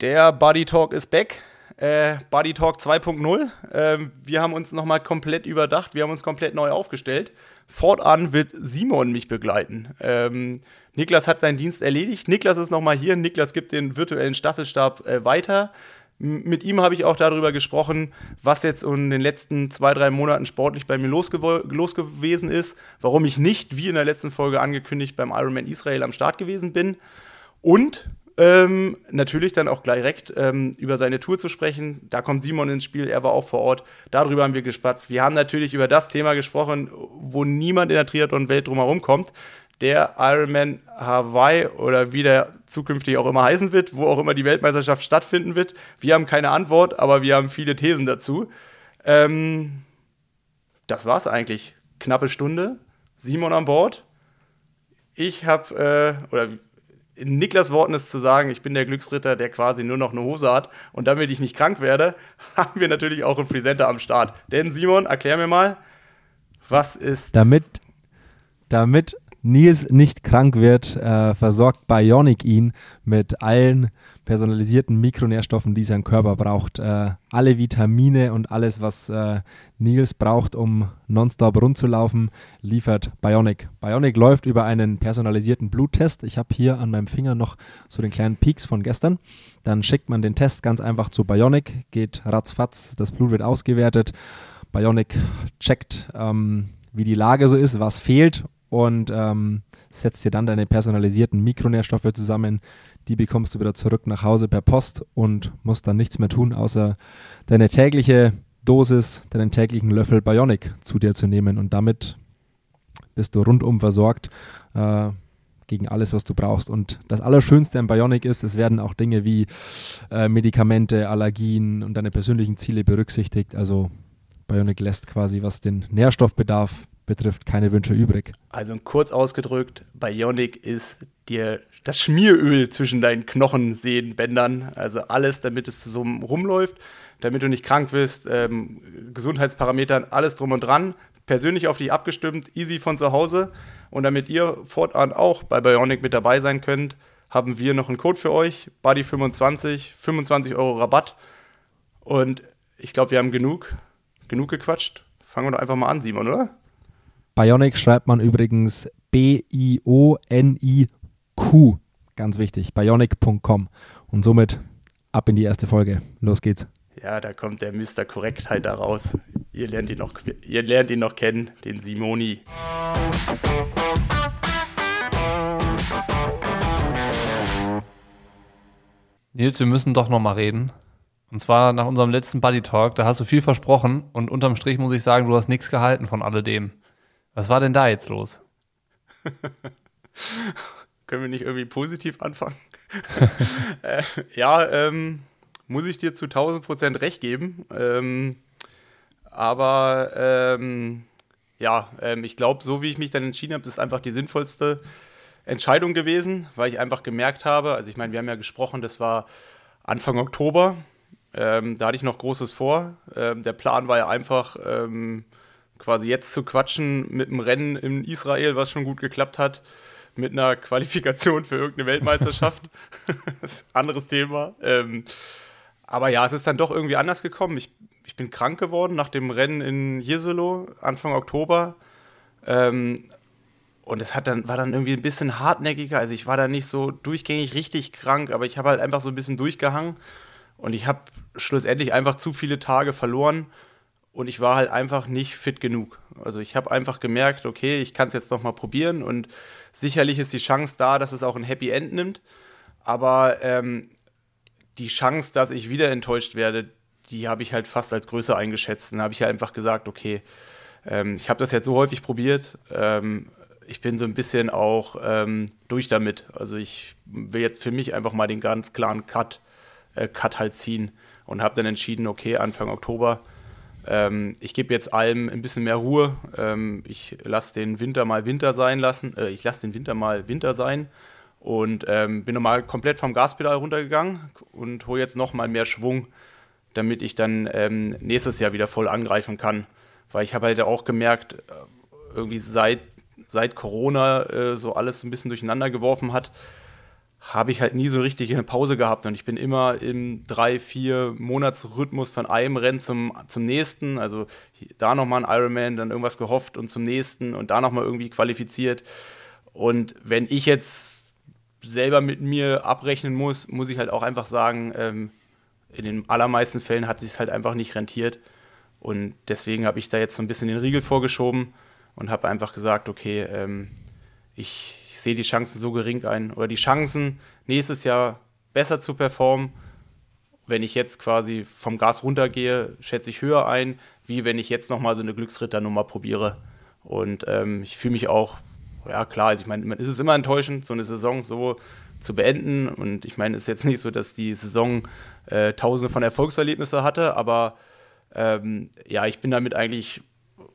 Der Buddy Talk ist back. Äh, Buddy Talk 2.0. Ähm, wir haben uns nochmal komplett überdacht. Wir haben uns komplett neu aufgestellt. Fortan wird Simon mich begleiten. Ähm, Niklas hat seinen Dienst erledigt. Niklas ist nochmal hier. Niklas gibt den virtuellen Staffelstab äh, weiter. Mit ihm habe ich auch darüber gesprochen, was jetzt in den letzten zwei, drei Monaten sportlich bei mir los gewesen ist, warum ich nicht, wie in der letzten Folge angekündigt, beim Ironman Israel am Start gewesen bin. Und ähm, natürlich dann auch direkt ähm, über seine Tour zu sprechen. Da kommt Simon ins Spiel, er war auch vor Ort. Darüber haben wir gespatzt. Wir haben natürlich über das Thema gesprochen, wo niemand in der Triathlon-Welt drumherum kommt der Ironman Hawaii oder wie der zukünftig auch immer heißen wird, wo auch immer die Weltmeisterschaft stattfinden wird. Wir haben keine Antwort, aber wir haben viele Thesen dazu. Ähm, das war's eigentlich. Knappe Stunde. Simon an Bord. Ich habe, äh, oder in Niklas Worten ist zu sagen, ich bin der Glücksritter, der quasi nur noch eine Hose hat. Und damit ich nicht krank werde, haben wir natürlich auch einen Presenter am Start. Denn Simon, erklär mir mal, was ist. Damit, damit Nils nicht krank wird, äh, versorgt Bionic ihn mit allen personalisierten Mikronährstoffen, die sein Körper braucht. Äh, alle Vitamine und alles, was äh, Nils braucht, um nonstop rund zu laufen, liefert Bionic. Bionic läuft über einen personalisierten Bluttest. Ich habe hier an meinem Finger noch so den kleinen Peaks von gestern. Dann schickt man den Test ganz einfach zu Bionic, geht ratzfatz, das Blut wird ausgewertet. Bionic checkt, ähm, wie die Lage so ist, was fehlt und ähm, setzt dir dann deine personalisierten Mikronährstoffe zusammen. Die bekommst du wieder zurück nach Hause per Post und musst dann nichts mehr tun, außer deine tägliche Dosis, deinen täglichen Löffel Bionic zu dir zu nehmen. Und damit bist du rundum versorgt äh, gegen alles, was du brauchst. Und das Allerschönste am Bionic ist, es werden auch Dinge wie äh, Medikamente, Allergien und deine persönlichen Ziele berücksichtigt. Also Bionic lässt quasi, was den Nährstoffbedarf betrifft, keine Wünsche übrig. Also kurz ausgedrückt, Bionic ist dir das Schmieröl zwischen deinen Knochensehnenbändern, also alles, damit es so rumläuft, damit du nicht krank wirst, ähm, Gesundheitsparametern, alles drum und dran, persönlich auf dich abgestimmt, easy von zu Hause. Und damit ihr fortan auch bei Bionic mit dabei sein könnt, haben wir noch einen Code für euch, Buddy25, 25 Euro Rabatt. Und ich glaube, wir haben genug, genug gequatscht. Fangen wir doch einfach mal an, Simon, oder? Bionic schreibt man übrigens B-I-O-N-I-Q. Ganz wichtig, bionic.com. Und somit ab in die erste Folge. Los geht's. Ja, da kommt der Mr. Korrektheit da raus. Ihr lernt ihn noch, ihr lernt ihn noch kennen, den Simoni. Nils, wir müssen doch noch mal reden. Und zwar nach unserem letzten Buddy Talk, da hast du viel versprochen und unterm Strich muss ich sagen, du hast nichts gehalten von alledem. Was war denn da jetzt los? Können wir nicht irgendwie positiv anfangen? äh, ja, ähm, muss ich dir zu 1000 Prozent recht geben. Ähm, aber ähm, ja, ähm, ich glaube, so wie ich mich dann entschieden habe, ist einfach die sinnvollste Entscheidung gewesen, weil ich einfach gemerkt habe, also ich meine, wir haben ja gesprochen, das war Anfang Oktober. Ähm, da hatte ich noch Großes vor. Ähm, der Plan war ja einfach, quasi jetzt zu quatschen mit einem Rennen in Israel, was schon gut geklappt hat, mit einer Qualifikation für irgendeine Weltmeisterschaft. anderes Thema. Ähm, aber ja, es ist dann doch irgendwie anders gekommen. Ich, ich bin krank geworden nach dem Rennen in Jesolo Anfang Oktober. Ähm, und es hat dann, war dann irgendwie ein bisschen hartnäckiger. Also ich war da nicht so durchgängig richtig krank, aber ich habe halt einfach so ein bisschen durchgehangen. Und ich habe schlussendlich einfach zu viele Tage verloren und ich war halt einfach nicht fit genug. Also ich habe einfach gemerkt, okay, ich kann es jetzt noch mal probieren und sicherlich ist die Chance da, dass es auch ein Happy End nimmt, aber ähm, die Chance, dass ich wieder enttäuscht werde, die habe ich halt fast als größer eingeschätzt. Dann habe ich halt einfach gesagt, okay, ähm, ich habe das jetzt so häufig probiert, ähm, ich bin so ein bisschen auch ähm, durch damit. Also ich will jetzt für mich einfach mal den ganz klaren Cut, äh, Cut halt ziehen und habe dann entschieden, okay, Anfang Oktober ähm, ich gebe jetzt allem ein bisschen mehr Ruhe. Ähm, ich lasse den Winter mal Winter sein lassen. Äh, ich lasse den Winter mal Winter sein und ähm, bin nochmal komplett vom Gaspedal runtergegangen und hole jetzt nochmal mehr Schwung, damit ich dann ähm, nächstes Jahr wieder voll angreifen kann. Weil ich habe halt auch gemerkt, äh, irgendwie seit, seit Corona äh, so alles ein bisschen durcheinander geworfen hat, habe ich halt nie so richtig eine Pause gehabt und ich bin immer im drei, vier Monatsrhythmus von einem Rennen zum, zum nächsten. Also da nochmal ein Ironman, dann irgendwas gehofft und zum nächsten und da nochmal irgendwie qualifiziert. Und wenn ich jetzt selber mit mir abrechnen muss, muss ich halt auch einfach sagen, ähm, in den allermeisten Fällen hat sich halt einfach nicht rentiert. Und deswegen habe ich da jetzt so ein bisschen den Riegel vorgeschoben und habe einfach gesagt, okay, ähm, ich, ich sehe die Chancen so gering ein oder die Chancen nächstes Jahr besser zu performen, wenn ich jetzt quasi vom Gas runtergehe, schätze ich höher ein, wie wenn ich jetzt nochmal so eine Glücksritternummer probiere. Und ähm, ich fühle mich auch, ja klar, also ich meine, man ist immer enttäuschend, so eine Saison so zu beenden. Und ich meine, es ist jetzt nicht so, dass die Saison äh, tausende von Erfolgserlebnissen hatte, aber ähm, ja, ich bin damit eigentlich,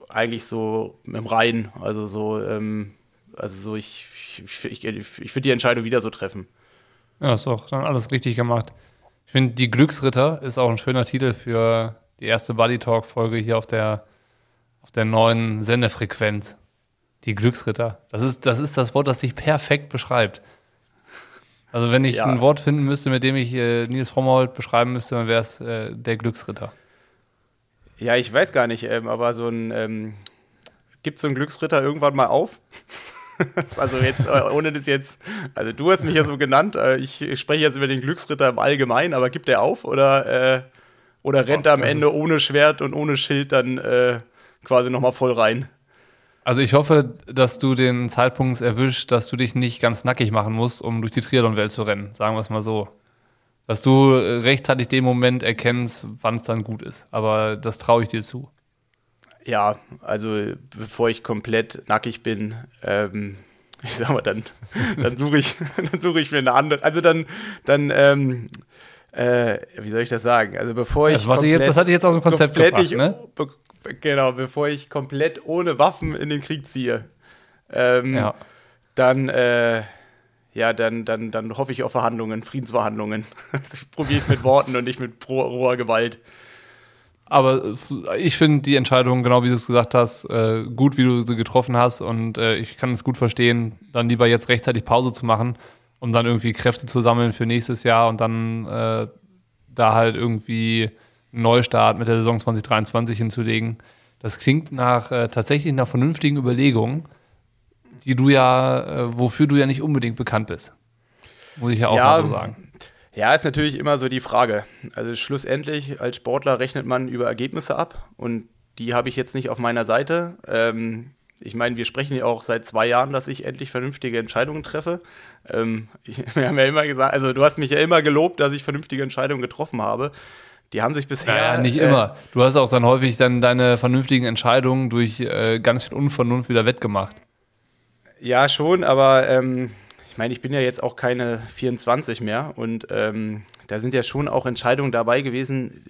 eigentlich so im Reinen. Also so, ähm, also so, ich, ich, ich, ich, würde die Entscheidung wieder so treffen. Ja, ist doch dann alles richtig gemacht. Ich finde, die Glücksritter ist auch ein schöner Titel für die erste Buddy Talk Folge hier auf der, auf der neuen Sendefrequenz. Die Glücksritter. Das ist, das ist das Wort, das dich perfekt beschreibt. Also wenn ich Ja. ein Wort finden müsste, mit dem ich äh, Nils Frommold beschreiben müsste, dann wäre es äh, der Glücksritter. Ja, ich weiß gar nicht, ähm, aber so ein, ähm, gibt so ein Glücksritter irgendwann mal auf? also jetzt, äh, ohne das jetzt, also du hast mich ja so genannt, äh, ich spreche jetzt über den Glücksritter im Allgemeinen, aber gibt der auf oder, äh, oder rennt er am Ende ohne Schwert und ohne Schild dann äh, quasi nochmal voll rein? Also ich hoffe, dass du den Zeitpunkt erwischst, dass du dich nicht ganz nackig machen musst, um durch die Triathlon-Welt zu rennen. Sagen wir es mal so. Dass du äh, rechtzeitig den Moment erkennst, wann es dann gut ist. Aber das traue ich dir zu. Ja, also bevor ich komplett nackig bin, ähm, ich sag mal, dann, dann suche ich, dann suche ich mir eine andere. Also dann, dann, ähm, äh, wie soll ich das sagen? Also bevor ich Das, was ich jetzt, das hatte ich jetzt aus dem Konzept komplett gebracht, ich, ne? be, genau, bevor ich komplett ohne Waffen in den Krieg ziehe, ähm, Ja. dann, äh, ja, dann, dann, dann hoffe ich auf Verhandlungen, Friedensverhandlungen. Probiere es mit Worten und nicht mit roher Gewalt. Aber äh, ich finde die Entscheidung, genau wie du es gesagt hast, äh, gut, wie du sie getroffen hast. Und äh, ich kann es gut verstehen, dann lieber jetzt rechtzeitig Pause zu machen, um dann irgendwie Kräfte zu sammeln für nächstes Jahr und dann äh, da halt irgendwie einen Neustart mit der Saison 2023 hinzulegen. Das klingt nach äh, tatsächlich nach vernünftigen Überlegungen, die du ja, äh, wofür du ja nicht unbedingt bekannt bist. Muss ich ja auch Ja, mal so sagen. Ja, ist natürlich immer so die Frage. Also schlussendlich als Sportler rechnet man über Ergebnisse ab und die habe ich jetzt nicht auf meiner Seite. Ähm, ich meine, wir sprechen ja auch seit zwei Jahren, dass ich endlich vernünftige Entscheidungen treffe. Ähm, ich, wir haben ja immer gesagt, also du hast mich ja immer gelobt, dass ich vernünftige Entscheidungen getroffen habe. Die haben sich bisher. Ja, nicht äh, immer. Du hast auch dann häufig dann deine vernünftigen Entscheidungen durch äh, ganz viel Unvernunft wieder wettgemacht. Ja, schon, aber ähm, ich meine, ich bin ja jetzt auch keine 24 mehr und ähm, da sind ja schon auch Entscheidungen dabei gewesen.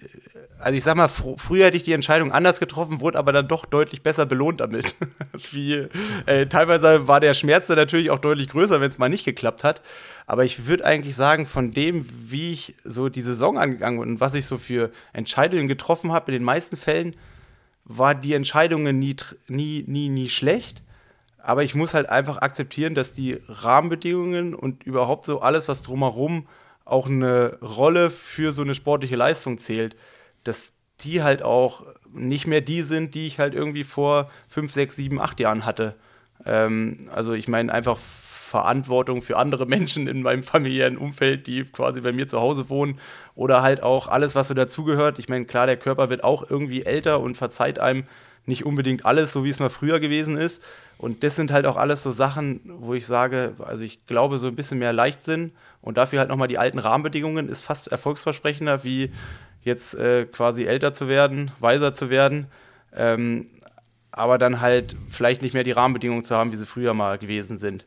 Also ich sag mal, fr früher hätte ich die Entscheidung anders getroffen, wurde aber dann doch deutlich besser belohnt damit. Wie, äh, teilweise war der Schmerz dann natürlich auch deutlich größer, wenn es mal nicht geklappt hat. Aber ich würde eigentlich sagen, von dem, wie ich so die Saison angegangen bin und was ich so für Entscheidungen getroffen habe, in den meisten Fällen war die Entscheidungen nie, nie, nie, nie schlecht. Aber ich muss halt einfach akzeptieren, dass die Rahmenbedingungen und überhaupt so alles, was drumherum auch eine Rolle für so eine sportliche Leistung zählt, dass die halt auch nicht mehr die sind, die ich halt irgendwie vor fünf, sechs, sieben, acht Jahren hatte. Ähm, also ich meine einfach Verantwortung für andere Menschen in meinem familiären Umfeld, die quasi bei mir zu Hause wohnen oder halt auch alles, was so dazugehört. Ich meine, klar, der Körper wird auch irgendwie älter und verzeiht einem nicht unbedingt alles, so wie es mal früher gewesen ist. Und das sind halt auch alles so Sachen, wo ich sage, also ich glaube, so ein bisschen mehr Leichtsinn und dafür halt nochmal die alten Rahmenbedingungen ist fast erfolgsversprechender, wie jetzt äh, quasi älter zu werden, weiser zu werden. Ähm, aber dann halt vielleicht nicht mehr die Rahmenbedingungen zu haben, wie sie früher mal gewesen sind.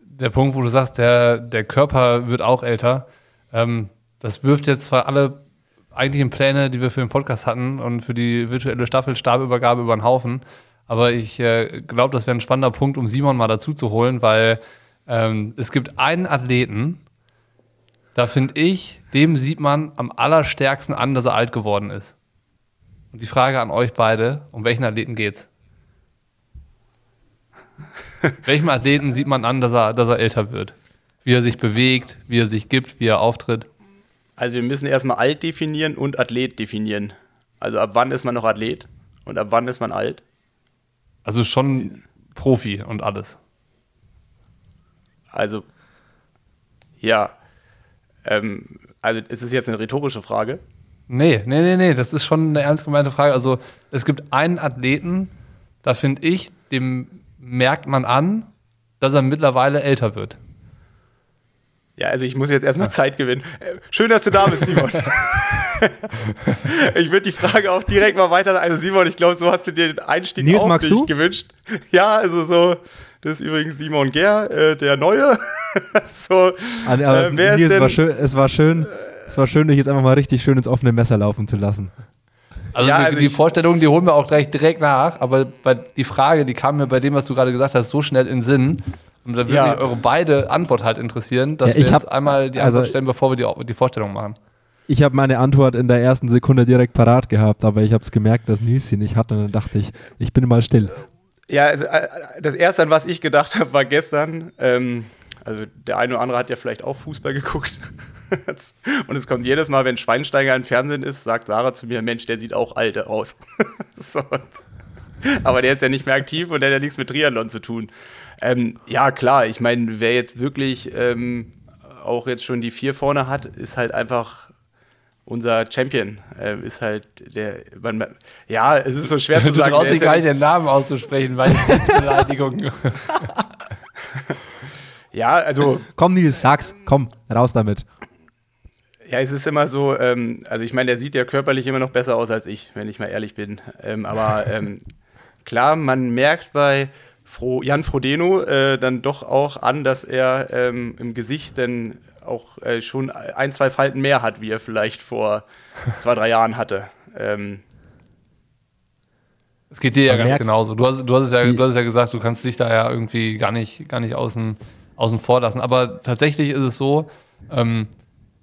Der Punkt, wo du sagst, der, der Körper wird auch älter, ähm, das wirft jetzt zwar alle eigentlichen Pläne, die wir für den Podcast hatten und für die virtuelle Staffelstabübergabe über den Haufen, aber ich äh, glaube, das wäre ein spannender Punkt, um Simon mal dazu zu holen, weil ähm, es gibt einen Athleten, da finde ich, dem sieht man am allerstärksten an, dass er alt geworden ist. Und die Frage an euch beide, um welchen Athleten geht's? Welchem Athleten sieht man an, dass er, dass er älter wird? wie er sich bewegt, wie er sich gibt, wie er auftritt. Also wir müssen erstmal alt definieren und Athlet definieren. Also ab wann ist man noch Athlet und ab wann ist man alt? Also schon Profi und alles. Also, ja. Ähm, also ist es jetzt eine rhetorische Frage? Nee, nee, nee, nee, das ist schon eine ernst gemeinte Frage. Also es gibt einen Athleten, da finde ich, dem merkt man an, dass er mittlerweile älter wird. Ja, also ich muss jetzt erstmal Zeit gewinnen. Äh, schön, dass du da bist, Simon. ich würde die Frage auch direkt mal weiter. Also Simon, ich glaube, so hast du dir den Einstieg Nils, auch magst nicht du? gewünscht. Ja, also so, das ist übrigens Simon Ger, äh, der Neue. so, aber äh, es, wer Nils, ist es, war denn, schön, es war schön, es war schön, dich jetzt einfach mal richtig schön ins offene Messer laufen zu lassen. Also, Ja, die, also die ich- Vorstellung, die holen wir auch gleich direkt nach, aber bei, die Frage, die kam mir bei dem, was du gerade gesagt hast, so schnell in den Sinn. Und da würde Ja. mich eure beide Antwort halt interessieren, dass Ja, wir ich jetzt hab- einmal die also- Antwort stellen, bevor wir die, die Vorstellung machen. Ich habe meine Antwort in der ersten Sekunde direkt parat gehabt, aber ich habe es gemerkt, dass Nils sie nicht hat und dann dachte ich, ich bin mal still. Ja, also, äh, das erste, an was ich gedacht habe, war gestern. Ähm, also der eine oder andere hat ja vielleicht auch Fußball geguckt. Und es kommt jedes Mal, wenn Schweinsteiger im Fernsehen ist, sagt Sarah zu mir, Mensch, der sieht auch alt aus. so. Aber der ist ja nicht mehr aktiv und der hat ja nichts mit Triathlon zu tun. Ähm, ja, klar, ich meine, wer jetzt wirklich ähm, auch jetzt schon die vier vorne hat, ist halt einfach unser Champion. Ähm, ist halt der, man, ja, es ist so schwer zu Du sagen. traust der dich gar nicht- nicht, den Namen auszusprechen, weil es ist Beleidigung. Ja, also Komm Nils, sag's, komm, raus damit. Ja, es ist immer so, ähm, also ich meine, der sieht ja körperlich immer noch besser aus als ich, wenn ich mal ehrlich bin. Ähm, aber ähm, klar, man merkt bei Fro Jan Frodeno äh, dann doch auch an, dass er ähm, im Gesicht dann auch äh, schon ein, zwei Falten mehr hat, wie er vielleicht vor zwei, drei Jahren hatte. Ähm, Es geht dir ja ganz genauso. Du hast, du, hast es ja, du hast es ja gesagt, du kannst dich da ja irgendwie gar nicht, gar nicht außen, außen vor lassen. Aber tatsächlich ist es so, ähm,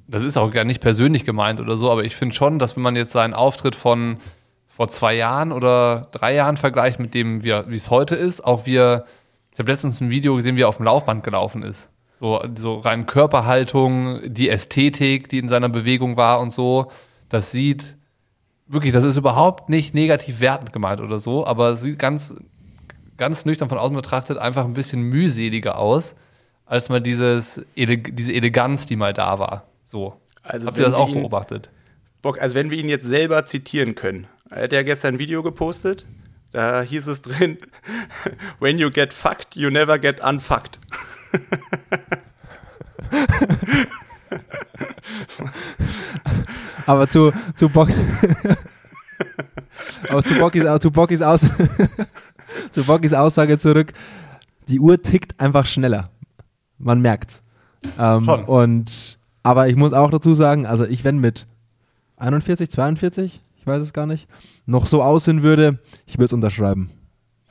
das ist auch gar nicht persönlich gemeint oder so, aber ich finde schon, dass wenn man jetzt seinen Auftritt von vor zwei Jahren oder drei Jahren vergleicht mit dem, wie es heute ist, auch wie er, ich habe letztens ein Video gesehen, wie er auf dem Laufband gelaufen ist. So, so rein Körperhaltung, die Ästhetik, die in seiner Bewegung war und so, das sieht wirklich, das ist überhaupt nicht negativ wertend gemeint oder so, aber sieht ganz, ganz nüchtern von außen betrachtet einfach ein bisschen mühseliger aus, als mal dieses, ele diese Eleganz, die mal da war. So. Also Habt ihr das auch wir ihn- beobachtet? Bock, also wenn wir ihn jetzt selber zitieren können. Er hat ja gestern ein Video gepostet, da hieß es drin, when you get fucked, you never get unfucked. Aber zu, zu Bock. Aber zu Bockys, zu Bockys, Aus zu Bockys Aussage zurück. Die Uhr tickt einfach schneller. Man merkt's. Ähm, Schon. und, aber ich muss auch dazu sagen, also ich, wenn mit 41, 42, ich weiß es gar nicht, noch so aussehen würde, ich würde es unterschreiben.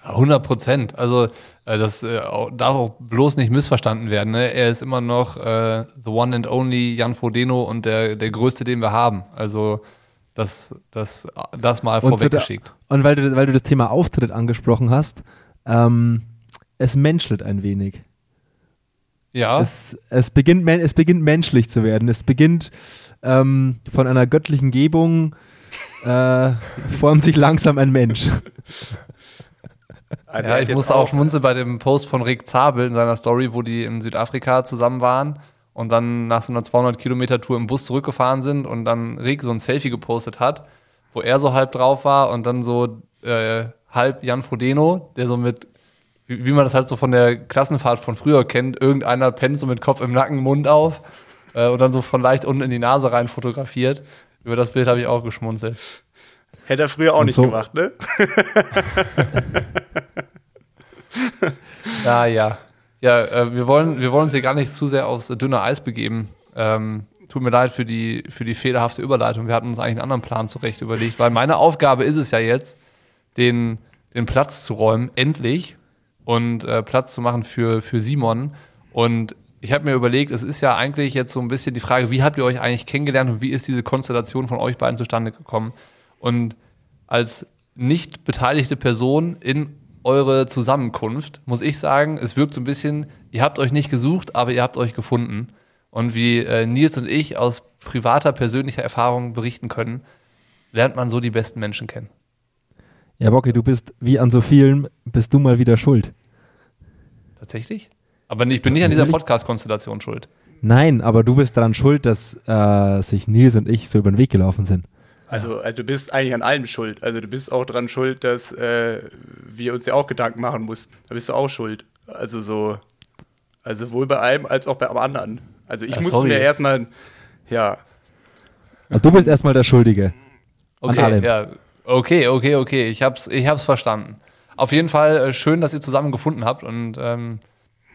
100 Prozent. Also äh, das äh, darf auch bloß nicht missverstanden werden. Ne? Er ist immer noch äh, the one and only Jan Frodeno und der, der größte, den wir haben. Also das, das, das mal vorweggeschickt. und weil, du, weil du das Thema Auftritt angesprochen hast, ähm, es menschelt ein wenig. Ja, Es, es, beginnt, es beginnt menschlich zu werden. Es beginnt ähm, von einer göttlichen Gebung, äh, formt sich langsam ein Mensch. Also ja ich musste auch schmunzeln bei dem Post von Rick Zabel in seiner Story, wo die in Südafrika zusammen waren und dann nach so einer 200 Kilometer Tour im Bus zurückgefahren sind und dann Rick so ein Selfie gepostet hat, wo er so halb drauf war und dann so äh, halb Jan Frodeno, der so mit, wie, wie man das halt so von der Klassenfahrt von früher kennt, irgendeiner pennt so mit Kopf im Nacken, Mund auf äh, und dann so von leicht unten in die Nase rein fotografiert. Über das Bild habe ich auch geschmunzelt. Hätte er früher auch Und nicht so- gemacht, ne? Ja, ja. Ja, äh, wir, wollen, wir wollen uns hier gar nicht zu sehr aufs dünne Eis begeben. Ähm, tut mir leid für die, für die fehlerhafte Überleitung. Wir hatten uns eigentlich einen anderen Plan zurecht überlegt, weil meine Aufgabe ist es ja jetzt, den, den Platz zu räumen, endlich, und äh, Platz zu machen für, für Simon. Und ich habe mir überlegt, es ist ja eigentlich jetzt so ein bisschen die Frage, wie habt ihr euch eigentlich kennengelernt und wie ist diese Konstellation von euch beiden zustande gekommen? Und als nicht beteiligte Person in eure Zusammenkunft, muss ich sagen, es wirkt so ein bisschen, ihr habt euch nicht gesucht, aber ihr habt euch gefunden. Und wie äh, Nils und ich aus privater, persönlicher Erfahrung berichten können, lernt man so die besten Menschen kennen. Ja, Bocki, du bist wie an so vielen, bist du mal wieder schuld. Tatsächlich? Aber ich bin nicht an dieser Podcast-Konstellation schuld. Nein, aber du bist daran schuld, dass äh, sich Nils und ich so über den Weg gelaufen sind. Also, also du bist eigentlich an allem schuld. Also du bist auch daran schuld, dass äh, wir uns ja auch Gedanken machen mussten. Da bist du auch schuld. Also so, also sowohl bei einem als auch bei anderen. Also ich Ja, musste sorry. mir erstmal, ja, Also du bist erstmal der Schuldige. An Okay, allem. ja. Okay, okay, okay. Ich hab's, ich hab's verstanden. Auf jeden Fall äh, schön, dass ihr zusammen gefunden habt und ähm,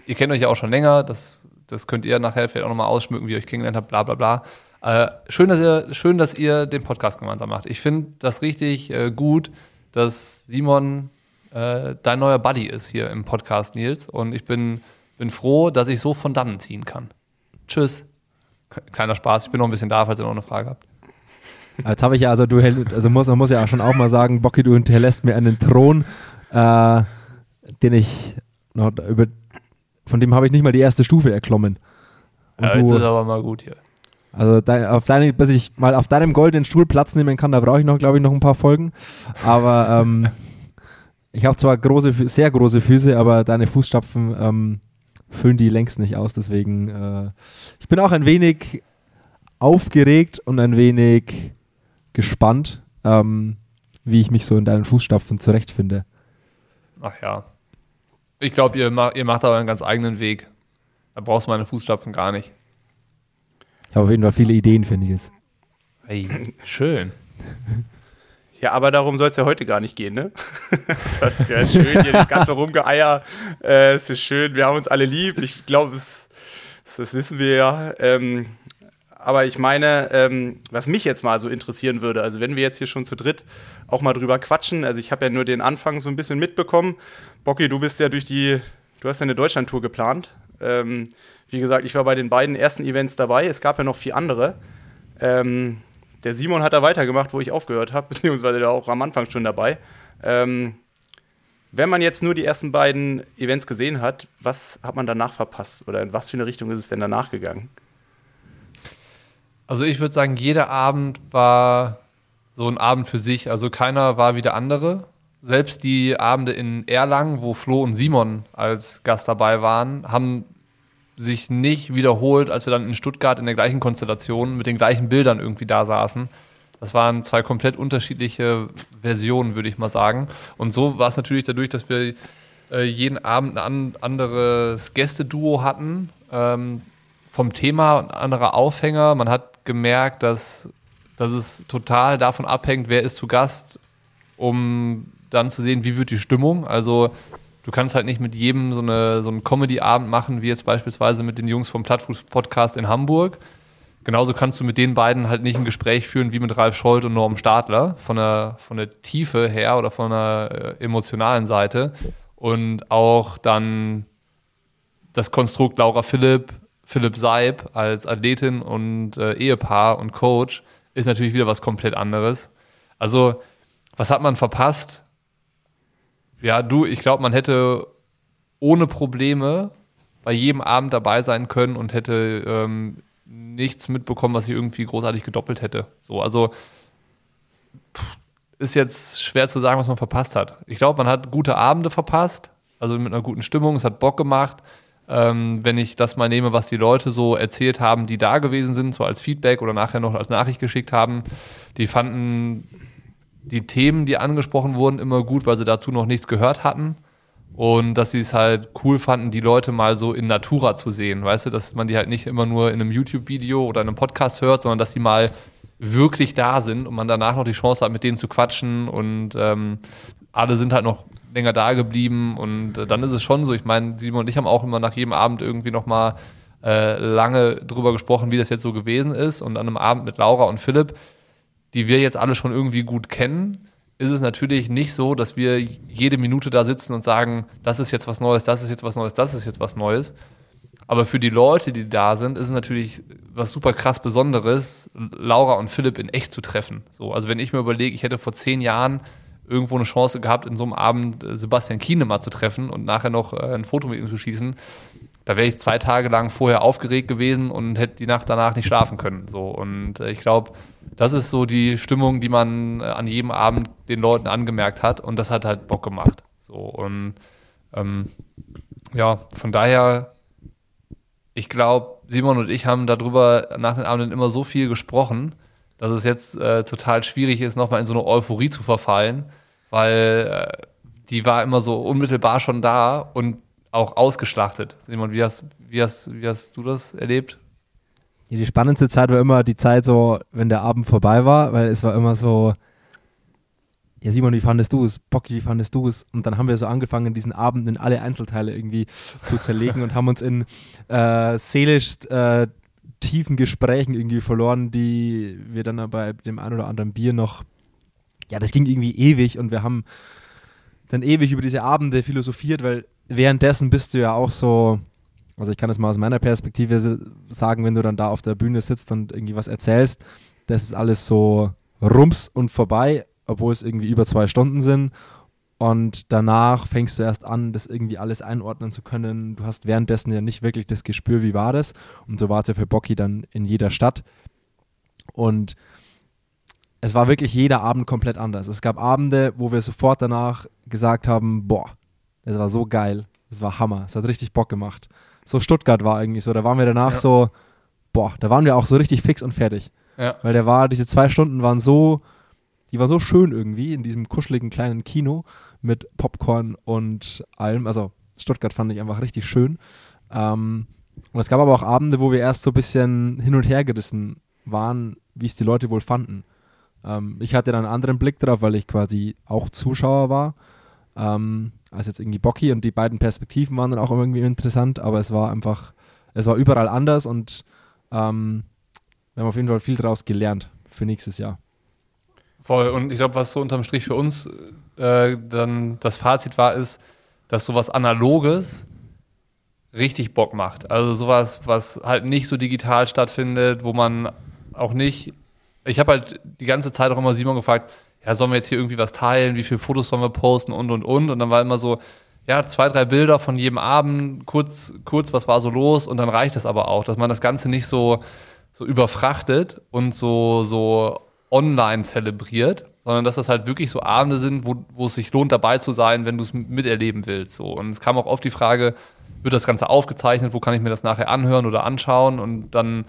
ihr kennt euch ja auch schon länger. Das, das könnt ihr nachher vielleicht auch nochmal ausschmücken, wie ihr euch kennengelernt habt, bla bla bla. Äh, schön, dass ihr, schön, dass ihr den Podcast gemeinsam macht. Ich finde das richtig äh, gut, dass Simon äh, dein neuer Buddy ist hier im Podcast, Nils. Und ich bin, bin froh, dass ich so von dannen ziehen kann. Tschüss. Kleiner Spaß, ich bin noch ein bisschen da, falls ihr noch eine Frage habt. Jetzt habe ich ja, also du, also muss, man muss ja schon auch mal sagen, Bocki, du hinterlässt mir einen Thron, äh, den ich noch über, von dem habe ich nicht mal die erste Stufe erklommen. Und Ja, jetzt ist du, aber mal gut hier. also dein, auf deine, bis ich mal auf deinem goldenen Stuhl Platz nehmen kann, da brauche ich noch, glaube ich, noch ein paar Folgen. Aber ähm, ich habe zwar große, sehr große Füße, aber deine Fußstapfen ähm, füllen die längst nicht aus. Deswegen, äh, ich bin auch ein wenig aufgeregt und ein wenig gespannt, ähm, wie ich mich so in deinen Fußstapfen zurechtfinde. Ach ja. Ich glaube, ihr, ma ihr macht aber einen ganz eigenen Weg. Da brauchst du meine Fußstapfen gar nicht. Ich habe auf jeden Fall viele Ideen für Nils. Hey, schön. Ja, aber darum soll es ja heute gar nicht gehen, ne? das ist ja schön, hier das ganze Rumgeeier. Äh, es ist schön, wir haben uns alle lieb. Ich glaube, das, das wissen wir ja. Ähm, aber ich meine, ähm, was mich jetzt mal so interessieren würde, also wenn wir jetzt hier schon zu dritt auch mal drüber quatschen, also ich habe ja nur den Anfang so ein bisschen mitbekommen. Bocky, du bist ja durch die, du hast ja eine Deutschlandtour geplant. Ähm, wie gesagt, ich war bei den beiden ersten Events dabei. Es gab ja noch vier andere. Ähm, der Simon hat da weitergemacht, wo ich aufgehört habe, beziehungsweise der auch am Anfang schon dabei. Ähm, wenn man jetzt nur die ersten beiden Events gesehen hat, was hat man danach verpasst? Oder in was für eine Richtung ist es denn danach gegangen? Also ich würde sagen, jeder Abend war so ein Abend für sich. Also keiner war wie der andere. Selbst die Abende in Erlangen, wo Flo und Simon als Gast dabei waren, haben sich nicht wiederholt, als wir dann in Stuttgart in der gleichen Konstellation mit den gleichen Bildern irgendwie da saßen. Das waren zwei komplett unterschiedliche Versionen, würde ich mal sagen. Und so war es natürlich dadurch, dass wir äh, jeden Abend ein an anderes Gästeduo hatten. Ähm, vom Thema ein anderer Aufhänger. Man hat gemerkt, dass, dass es total davon abhängt, wer ist zu Gast, um dann zu sehen, wie wird die Stimmung. Also du kannst halt nicht mit jedem so, eine, so einen Comedy-Abend machen, wie jetzt beispielsweise mit den Jungs vom Plattfuß-Podcast in Hamburg. Genauso kannst du mit den beiden halt nicht ein Gespräch führen wie mit Ralf Scholz und Norm Stadler, von der, von der Tiefe her oder von der äh, emotionalen Seite. Und auch dann das Konstrukt Laura Philipp, Philipp Seib als Athletin und äh, Ehepaar und Coach ist natürlich wieder was komplett anderes. Also, was hat man verpasst? Ja, du, ich glaube, man hätte ohne Probleme bei jedem Abend dabei sein können und hätte ähm, nichts mitbekommen, was sich irgendwie großartig gedoppelt hätte. So, also pff, ist jetzt schwer zu sagen, was man verpasst hat. Ich glaube, man hat gute Abende verpasst, also mit einer guten Stimmung, es hat Bock gemacht. Ähm, wenn ich das mal nehme, was die Leute so erzählt haben, die da gewesen sind, so als Feedback oder nachher noch als Nachricht geschickt haben, die fanden die Themen, die angesprochen wurden, immer gut, weil sie dazu noch nichts gehört hatten. Und dass sie es halt cool fanden, die Leute mal so in Natura zu sehen. Weißt du, dass man die halt nicht immer nur in einem YouTube-Video oder in einem Podcast hört, sondern dass die mal wirklich da sind und man danach noch die Chance hat, mit denen zu quatschen. Und ähm, alle sind halt noch länger da geblieben. Und äh, dann ist es schon so, ich meine, Simon und ich haben auch immer nach jedem Abend irgendwie noch mal äh, lange drüber gesprochen, wie das jetzt so gewesen ist. Und an einem Abend mit Laura und Philipp, die wir jetzt alle schon irgendwie gut kennen, ist es natürlich nicht so, dass wir jede Minute da sitzen und sagen, das ist jetzt was Neues, das ist jetzt was Neues, das ist jetzt was Neues. Aber für die Leute, die da sind, ist es natürlich was super krass Besonderes, Laura und Philipp in echt zu treffen. So, also wenn ich mir überlege, ich hätte vor zehn Jahren irgendwo eine Chance gehabt, in so einem Abend äh, Sebastian Kiene zu treffen und nachher noch äh, ein Foto mit ihm zu schießen, da wäre ich zwei Tage lang vorher aufgeregt gewesen und hätte die Nacht danach nicht schlafen können. So. Und äh, ich glaube, das ist so die Stimmung, die man äh, an jedem Abend den Leuten angemerkt hat und das hat halt Bock gemacht. So. Und ähm, ja, von daher, ich glaube, Simon und ich haben darüber nach den Abenden immer so viel gesprochen, dass es jetzt äh, total schwierig ist, nochmal in so eine Euphorie zu verfallen, weil äh, die war immer so unmittelbar schon da und auch ausgeschlachtet. Simon, wie hast, wie hast, wie hast du das erlebt? Ja, die spannendste Zeit war immer die Zeit so, wenn der Abend vorbei war, weil es war immer so, ja Simon, wie fandest du es? Bocky, wie fandest du es? Und dann haben wir so angefangen, diesen Abend in alle Einzelteile irgendwie zu zerlegen und haben uns in äh, seelisch äh, tiefen Gesprächen irgendwie verloren, die wir dann bei dem ein oder anderen Bier noch, ja, das ging irgendwie ewig und wir haben dann ewig über diese Abende philosophiert, weil währenddessen bist du ja auch so, also ich kann es mal aus meiner Perspektive sagen, wenn du dann da auf der Bühne sitzt und irgendwie was erzählst, das ist alles so rums und vorbei, obwohl es irgendwie über zwei Stunden sind. Und danach fängst du erst an, das irgendwie alles einordnen zu können. Du hast währenddessen ja nicht wirklich das Gespür, wie war das. Und so war es ja für Bocky dann in jeder Stadt. Und es war wirklich jeder Abend komplett anders. Es gab Abende, wo wir sofort danach gesagt haben, boah, es war so geil. Es war Hammer. Es hat richtig Bock gemacht. So Stuttgart war irgendwie so. Da waren wir danach ja. so, boah, da waren wir auch so richtig fix und fertig. Ja. Weil der war, diese zwei Stunden waren so, die waren so schön irgendwie in diesem kuscheligen kleinen Kino mit Popcorn und allem. Also Stuttgart fand ich einfach richtig schön. Ähm, und es gab aber auch Abende, wo wir erst so ein bisschen hin und her gerissen waren, wie es die Leute wohl fanden. Ähm, ich hatte dann einen anderen Blick drauf, weil ich quasi auch Zuschauer war ähm, als jetzt irgendwie Bocky und die beiden Perspektiven waren dann auch irgendwie interessant, aber es war einfach, es war überall anders und ähm, wir haben auf jeden Fall viel daraus gelernt für nächstes Jahr. Voll, und ich glaube, was so unterm Strich für uns äh, dann das Fazit war, ist, dass sowas Analoges richtig Bock macht. Also sowas, was halt nicht so digital stattfindet, wo man auch nicht. Ich habe halt die ganze Zeit auch immer Simon gefragt, ja, sollen wir jetzt hier irgendwie was teilen, wie viele Fotos sollen wir posten und und und. Und dann war immer so, ja, zwei, drei Bilder von jedem Abend, kurz, kurz, was war so los und dann reicht das aber auch, dass man das Ganze nicht so, so überfrachtet und so, so online zelebriert, sondern dass das halt wirklich so Abende sind, wo, wo es sich lohnt, dabei zu sein, wenn du es miterleben willst. So. Und es kam auch oft die Frage, wird das Ganze aufgezeichnet, wo kann ich mir das nachher anhören oder anschauen? Und dann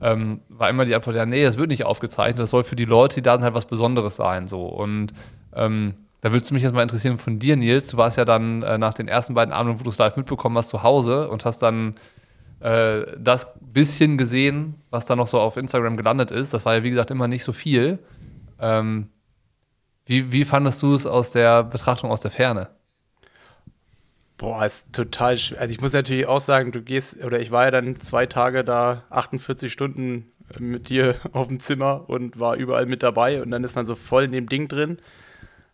ähm, war immer die Antwort, ja, nee, das wird nicht aufgezeichnet, das soll für die Leute, die da sind, halt was Besonderes sein. So. Und ähm, da würde es mich jetzt mal interessieren von dir, Nils. Du warst ja dann äh, nach den ersten beiden Abenden, wo du es live mitbekommen hast, zu Hause und hast dann äh, das bisschen gesehen, was da noch so auf Instagram gelandet ist. Das war ja, wie gesagt, immer nicht so viel. Ähm, wie, wie fandest du es aus der Betrachtung aus der Ferne? Boah, ist total schwer. Also ich muss natürlich auch sagen, du gehst, oder ich war ja dann zwei Tage da, 48 Stunden mit dir auf dem Zimmer und war überall mit dabei und dann ist man so voll in dem Ding drin.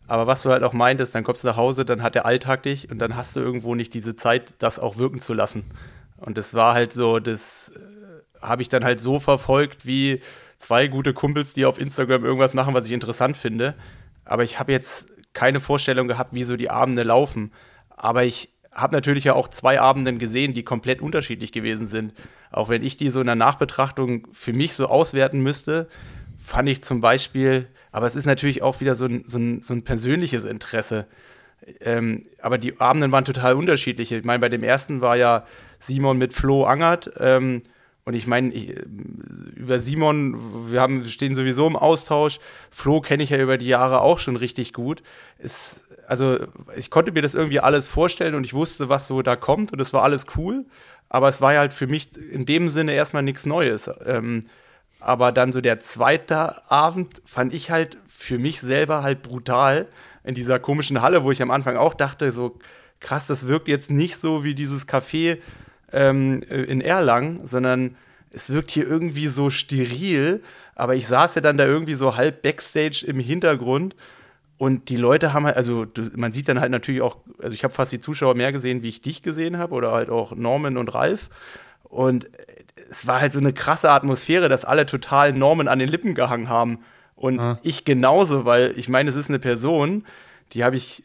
Aber was du halt auch meintest, dann kommst du nach Hause, dann hat der Alltag dich und dann hast du irgendwo nicht diese Zeit, das auch wirken zu lassen. Und das war halt so, das äh, habe ich dann halt so verfolgt wie zwei gute Kumpels, die auf Instagram irgendwas machen, was ich interessant finde. Aber ich habe jetzt keine Vorstellung gehabt, wie so die Abende laufen. Aber ich habe natürlich ja auch zwei Abenden gesehen, die komplett unterschiedlich gewesen sind. Auch wenn ich die so in der Nachbetrachtung für mich so auswerten müsste, fand ich zum Beispiel, aber es ist natürlich auch wieder so ein, so ein, so ein persönliches Interesse. Ähm, aber die Abenden waren total unterschiedlich. Ich meine, bei dem ersten war ja Simon mit Flo Angert. Ähm, und ich meine, über Simon, wir haben, stehen sowieso im Austausch. Flo kenne ich ja über die Jahre auch schon richtig gut. Es, also ich konnte mir das irgendwie alles vorstellen und ich wusste, was so da kommt und es war alles cool. Aber es war halt für mich in dem Sinne erstmal nichts Neues. Ähm, aber dann so der zweite Abend fand ich halt für mich selber halt brutal in dieser komischen Halle, wo ich am Anfang auch dachte, so krass, das wirkt jetzt nicht so wie dieses Café ähm, in Erlangen, sondern es wirkt hier irgendwie so steril. Aber ich saß ja dann da irgendwie so halb backstage im Hintergrund und die Leute haben halt, also du, man sieht dann halt natürlich auch, also ich habe fast die Zuschauer mehr gesehen, wie ich dich gesehen habe oder halt auch Norman und Ralf. Und es war halt so eine krasse Atmosphäre, dass alle total Norman an den Lippen gehangen haben. Und ah. ich genauso, weil ich meine, es ist eine Person, die habe ich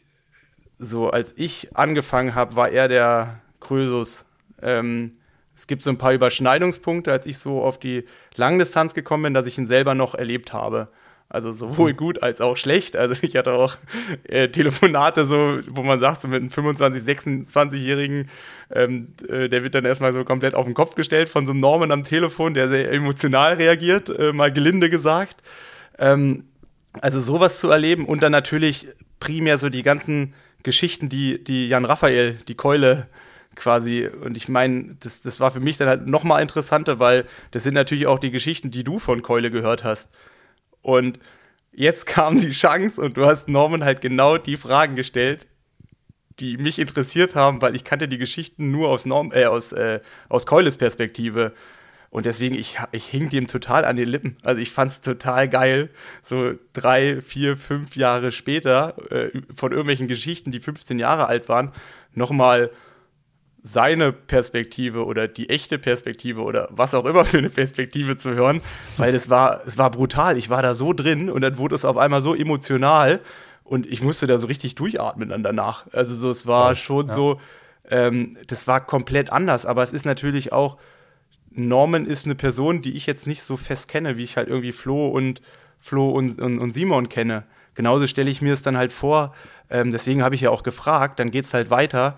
so, als ich angefangen habe, war er der Krösus. Ähm, es gibt so ein paar Überschneidungspunkte, als ich so auf die Langdistanz gekommen bin, dass ich ihn selber noch erlebt habe. Also sowohl gut als auch schlecht. Also ich hatte auch äh, Telefonate so, wo man sagt, so mit einem 25, 26-Jährigen, ähm, äh, der wird dann erstmal so komplett auf den Kopf gestellt von so einem Norman am Telefon, der sehr emotional reagiert, äh, mal gelinde gesagt. Ähm, also sowas zu erleben und dann natürlich primär so die ganzen Geschichten, die, die Jan Raphael, die Keule quasi. Und ich meine, das, das war für mich dann halt nochmal interessanter, weil das sind natürlich auch die Geschichten, die du von Keule gehört hast. Und jetzt kam die Chance und du hast Norman halt genau die Fragen gestellt, die mich interessiert haben, weil ich kannte die Geschichten nur aus, Norm, äh, aus, äh, aus Keules Perspektive. Und deswegen, ich, ich hing dem total an den Lippen. Also ich fand es total geil, so drei, vier, fünf Jahre später äh, von irgendwelchen Geschichten, die 15 Jahre alt waren, nochmal seine Perspektive oder die echte Perspektive oder was auch immer für eine Perspektive zu hören, weil es war, es war brutal. Ich war da so drin und dann wurde es auf einmal so emotional und ich musste da so richtig durchatmen dann danach. Also so, es war schon ja. so, ähm, das war komplett anders, aber es ist natürlich auch, Norman ist eine Person, die ich jetzt nicht so fest kenne, wie ich halt irgendwie Flo und Flo und, und, und Simon kenne. Genauso stelle ich mir es dann halt vor. Ähm, deswegen habe ich ja auch gefragt, dann geht es halt weiter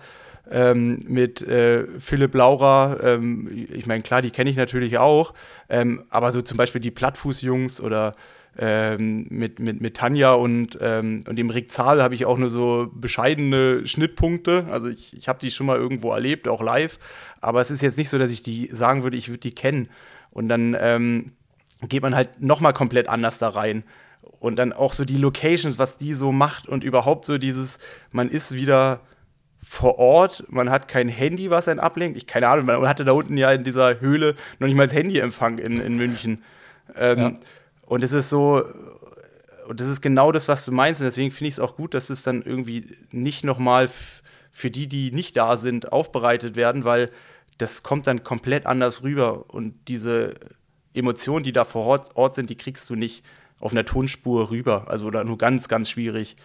ähm, mit äh, Philipp Laurer, ähm, ich meine, klar, die kenne ich natürlich auch, ähm, aber so zum Beispiel die Plattfußjungs oder ähm, mit, mit, mit Tanja und, ähm, und dem Rick Zahl habe ich auch nur so bescheidene Schnittpunkte. Also ich, ich habe die schon mal irgendwo erlebt, auch live, aber es ist jetzt nicht so, dass ich die sagen würde, ich würde die kennen. Und dann ähm, geht man halt nochmal komplett anders da rein. Und dann auch so die Locations, was die so macht und überhaupt so dieses, man ist wieder vor Ort, man hat kein Handy, was einen ablenkt. Ich keine Ahnung, man hatte da unten ja in dieser Höhle noch nicht mal das Handyempfang in, in München. Ähm, ja. Und es ist so, und das ist genau das, was du meinst. Und deswegen finde ich es auch gut, dass es dann irgendwie nicht nochmal für die, die nicht da sind, aufbereitet werden, weil das kommt dann komplett anders rüber. Und diese Emotionen, die da vor Ort, Ort sind, die kriegst du nicht auf einer Tonspur rüber. Also oder nur ganz, ganz schwierig.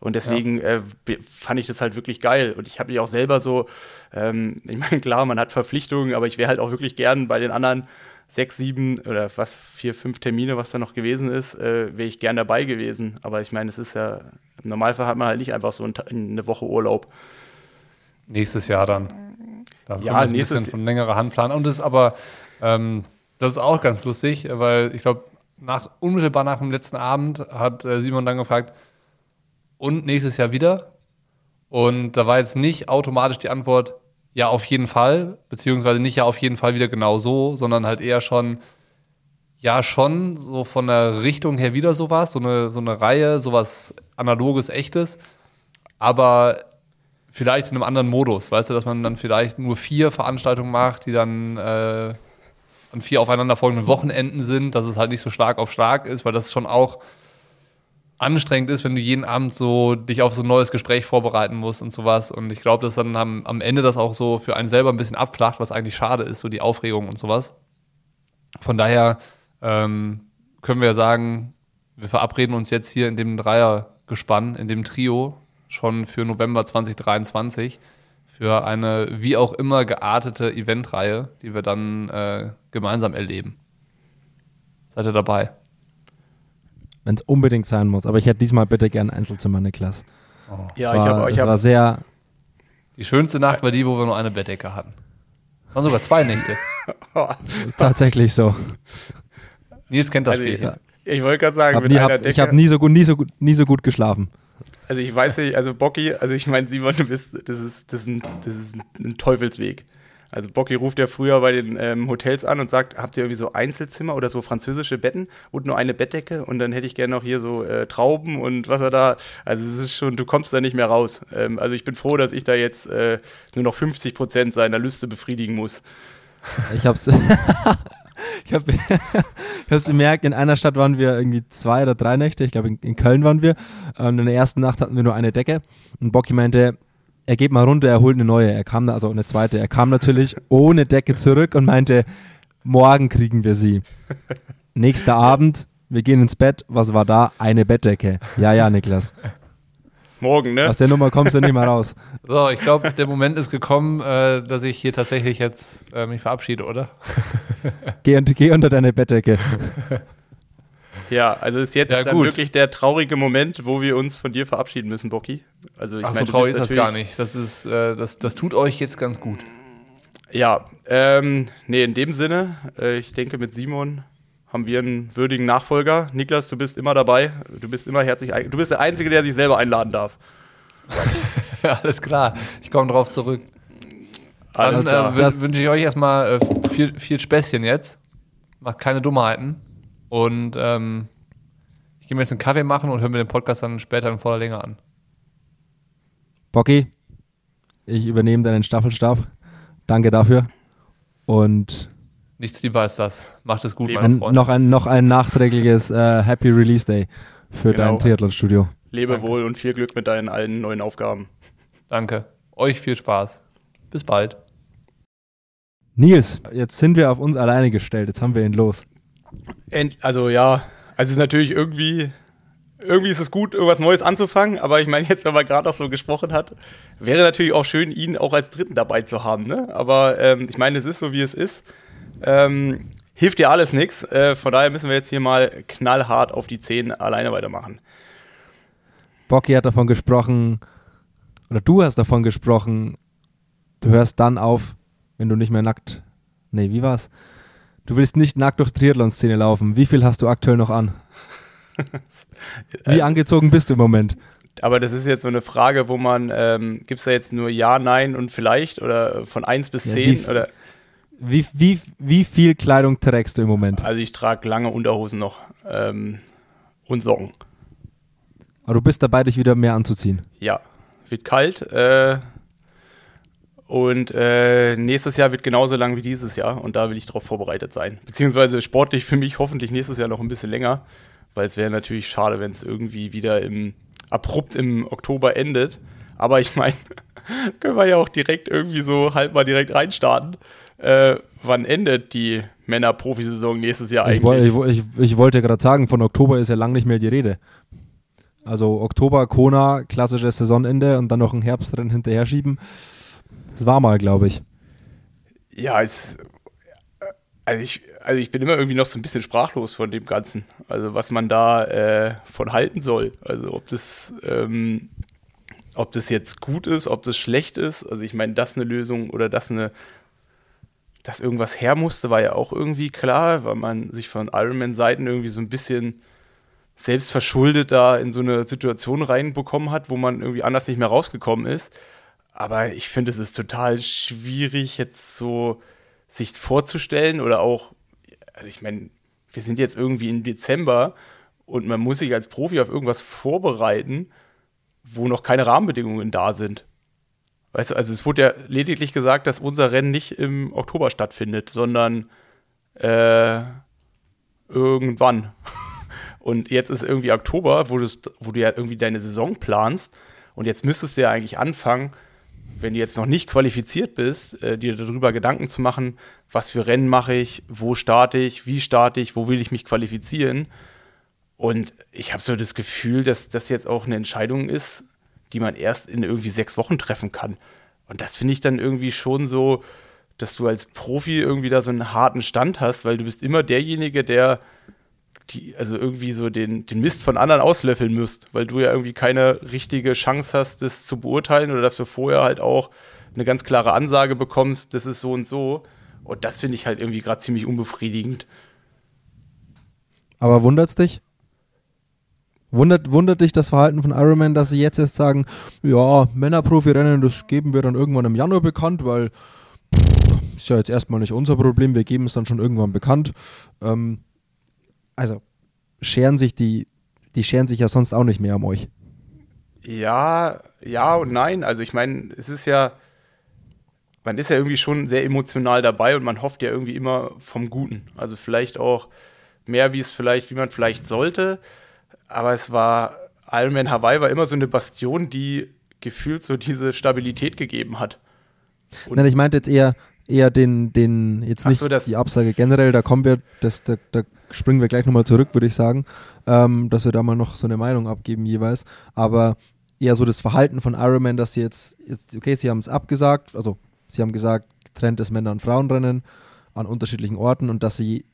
Und deswegen ja. äh, fand ich das halt wirklich geil. Und ich habe mich auch selber so, ähm, ich meine, klar, man hat Verpflichtungen, aber ich wäre halt auch wirklich gern bei den anderen sechs, sieben oder was, vier, fünf Termine, was da noch gewesen ist, äh, wäre ich gern dabei gewesen. Aber ich meine, es ist ja, im Normalfall hat man halt nicht einfach so eine Woche Urlaub. Nächstes Jahr dann. Da ja, ein bisschen von längerer Hand planen. Und das ist aber, ähm, das ist auch ganz lustig, weil ich glaube, nach, unmittelbar nach dem letzten Abend hat äh, Simon dann gefragt, und nächstes Jahr wieder. Und da war jetzt nicht automatisch die Antwort, ja, auf jeden Fall, beziehungsweise nicht ja auf jeden Fall wieder genau so, sondern halt eher schon, ja, schon so von der Richtung her wieder sowas, so eine, so eine Reihe, sowas analoges, echtes, aber vielleicht in einem anderen Modus, weißt du, dass man dann vielleicht nur vier Veranstaltungen macht, die dann äh, an vier aufeinanderfolgenden Wochenenden sind, dass es halt nicht so stark auf stark ist, weil das schon auch anstrengend ist, wenn du jeden Abend so dich auf so ein neues Gespräch vorbereiten musst und sowas. Und ich glaube, dass dann am, am Ende das auch so für einen selber ein bisschen abflacht, was eigentlich schade ist, so die Aufregung und sowas. Von daher ähm, können wir sagen, wir verabreden uns jetzt hier in dem Dreiergespann, in dem Trio, schon für November 2023 für eine wie auch immer geartete Eventreihe, die wir dann äh, gemeinsam erleben. Seid ihr dabei? Wenn es unbedingt sein muss. Aber ich hätte diesmal bitte gern Einzelzimmer, Niklas. Oh. Ja, war, ich habe. Es hab, war sehr. Die schönste Nacht war die, wo wir nur eine Bettdecke hatten. Das waren sogar zwei Nächte. Tatsächlich so. Nils kennt das also Spielchen. Ich, ich wollte gerade sagen, hab nie, hab, ich habe nie so gut, nie so gut, nie so gut geschlafen. Also ich weiß nicht, also Bocky, also ich meine, Simon, du bist, das ist, das ist ein, das ist ein Teufelsweg. Also Bocky ruft ja früher bei den ähm, Hotels an und sagt, habt ihr irgendwie so Einzelzimmer oder so französische Betten und nur eine Bettdecke und dann hätte ich gerne noch hier so äh, Trauben und was er da. Also es ist schon, du kommst da nicht mehr raus. Ähm, also ich bin froh, dass ich da jetzt äh, nur noch 50 Prozent seiner Lüste befriedigen muss. Ich hab's. ich habe es gemerkt, in einer Stadt waren wir irgendwie zwei oder drei Nächte, ich glaube in, in, Köln waren wir. Und in der ersten Nacht hatten wir nur eine Decke. Und Bocky meinte, er geht mal runter, er holt eine neue. Er kam, also eine zweite. Er kam natürlich ohne Decke zurück und meinte, morgen kriegen wir sie. Nächster Abend, wir gehen ins Bett. Was war da? Eine Bettdecke. Ja, ja, Niklas. Morgen, ne? Aus der Nummer kommst du nicht mehr raus. So, ich glaube, der Moment ist gekommen, äh, dass ich hier tatsächlich jetzt äh, mich verabschiede, oder? Geh, geh unter deine Bettdecke. Ja, also ist jetzt Ja, dann wirklich der traurige Moment, wo wir uns von dir verabschieden müssen, Bocky. Also ich Ach, meine, so traurig ist das gar nicht. Das, ist, äh, das, das tut euch jetzt ganz gut. Ja, ähm, nee, in dem Sinne, äh, ich denke, mit Simon haben wir einen würdigen Nachfolger. Niklas, du bist immer dabei. Du bist immer herzlich Du bist der Einzige, der sich selber einladen darf. Alles klar, ich komme drauf zurück. Dann äh, wün- wünsche ich euch erstmal äh, viel, viel Späßchen jetzt. Macht keine Dummheiten. Und ähm, ich gehe mir jetzt einen Kaffee machen und höre mir den Podcast dann später in voller Länge an. Bocky, ich übernehme deinen Staffelstab. Danke dafür. Und Nichts lieber als das. Macht es gut, Leben. meine ein, Freunde. noch, ein, noch ein nachträgliches äh, Happy Release Day für Genau. dein Triathlon-Studio. Lebe Danke. wohl und viel Glück mit deinen allen neuen Aufgaben. Danke. Euch viel Spaß. Bis bald. Nils, jetzt sind wir auf uns alleine gestellt. Jetzt haben wir ihn los. Also ja, also es ist natürlich irgendwie, irgendwie ist es gut, irgendwas Neues anzufangen, aber ich meine jetzt, wenn man gerade auch so gesprochen hat, wäre natürlich auch schön, ihn auch als Dritten dabei zu haben, ne? Aber ähm, ich meine, es ist so, wie es ist. Ähm, hilft dir alles nichts. Äh, von daher müssen wir jetzt hier mal knallhart auf die Zehen alleine weitermachen. Bocky hat davon gesprochen, oder du hast davon gesprochen, du hörst dann auf, wenn du nicht mehr nackt. Nee, wie war's? Du willst nicht nackt durch Triathlon-Szene laufen. Wie viel hast du aktuell noch an? Wie Äh, angezogen bist du im Moment? Aber das ist jetzt so eine Frage, wo man, ähm, gibt es da jetzt nur Ja, Nein und vielleicht oder von 1 bis Ja, 10 wie- oder Wie, wie, wie viel Kleidung trägst du im Moment? also ich trage lange Unterhosen noch ähm, und Socken. Aber du bist dabei, dich wieder mehr anzuziehen. Ja, wird kalt. Äh, und äh, nächstes Jahr wird genauso lang wie dieses Jahr. Und da will ich darauf vorbereitet sein. Beziehungsweise sportlich für mich hoffentlich nächstes Jahr noch ein bisschen länger. Weil es wäre natürlich schade, wenn es irgendwie wieder im abrupt im Oktober endet. Aber ich meine, können wir ja auch direkt irgendwie so halt mal direkt reinstarten. Äh, wann endet die Männer-Profisaison nächstes Jahr Ich, eigentlich? ich, woll- ich, ich wollte gerade sagen, von Oktober ist ja lang nicht mehr die Rede. Also Oktober, Kona, klassisches Saisonende und dann noch ein Herbstrennen hinterher schieben. Das war mal, glaube ich. Ja, es, also ich, also ich bin immer irgendwie noch so ein bisschen sprachlos von dem Ganzen. Also was man da äh, von halten soll. Also ob das, ähm, ob das jetzt gut ist, ob das schlecht ist. Also ich meine, das eine Lösung oder das eine, dass irgendwas her musste, war ja auch irgendwie klar, weil man sich von Ironman-Seiten irgendwie so ein bisschen selbst verschuldet da in so eine Situation reinbekommen hat, wo man irgendwie anders nicht mehr rausgekommen ist. Aber ich finde, es ist total schwierig, jetzt so sich vorzustellen oder auch, also ich meine, wir sind jetzt irgendwie im Dezember und man muss sich als Profi auf irgendwas vorbereiten, wo noch keine Rahmenbedingungen da sind. Weißt du, also es wurde ja lediglich gesagt, dass unser Rennen nicht im Oktober stattfindet, sondern äh, irgendwann. Und jetzt ist irgendwie Oktober, wo, wo du ja irgendwie deine Saison planst. Und jetzt müsstest du ja eigentlich anfangen, wenn du jetzt noch nicht qualifiziert bist, äh, dir darüber Gedanken zu machen, was für Rennen mache ich, wo starte ich, wie starte ich, wo will ich mich qualifizieren. Und ich habe so das Gefühl, dass das jetzt auch eine Entscheidung ist, die man erst in irgendwie sechs Wochen treffen kann. Und das finde ich dann irgendwie schon so, dass du als Profi irgendwie da so einen harten Stand hast, weil du bist immer derjenige, der die, also irgendwie so den, den Mist von anderen auslöffeln müsst, weil du ja irgendwie keine richtige Chance hast, das zu beurteilen oder dass du vorher halt auch eine ganz klare Ansage bekommst, das ist so und so. Und das finde ich halt irgendwie gerade ziemlich unbefriedigend. Aber wundert's dich? Wundert, wundert dich das Verhalten von Ironman, dass sie jetzt erst sagen, ja, Männerprofi-Rennen, das geben wir dann irgendwann im Januar bekannt, weil pff, ist ja jetzt erstmal nicht unser Problem, wir geben es dann schon irgendwann bekannt. Ähm, also scheren sich die, die scheren sich ja sonst auch nicht mehr um euch. Ja, ja und nein. Also ich meine, es ist ja, man ist ja irgendwie schon sehr emotional dabei und man hofft ja irgendwie immer vom Guten. Also vielleicht auch mehr, wie es vielleicht, wie man vielleicht sollte. Aber es war, Ironman Hawaii war immer so eine Bastion, die gefühlt so diese Stabilität gegeben hat. Und- Nein, ich meinte jetzt eher, eher den, den jetzt nicht so, die Absage generell, da kommen wir, das, da, da springen wir gleich nochmal zurück, würde ich sagen, ähm, dass wir da mal noch so eine Meinung abgeben jeweils. Aber eher so das Verhalten von Ironman, dass sie jetzt, jetzt okay, sie haben es abgesagt, also sie haben gesagt, getrenntes Männer- und Frauenrennen an unterschiedlichen Orten und dass sie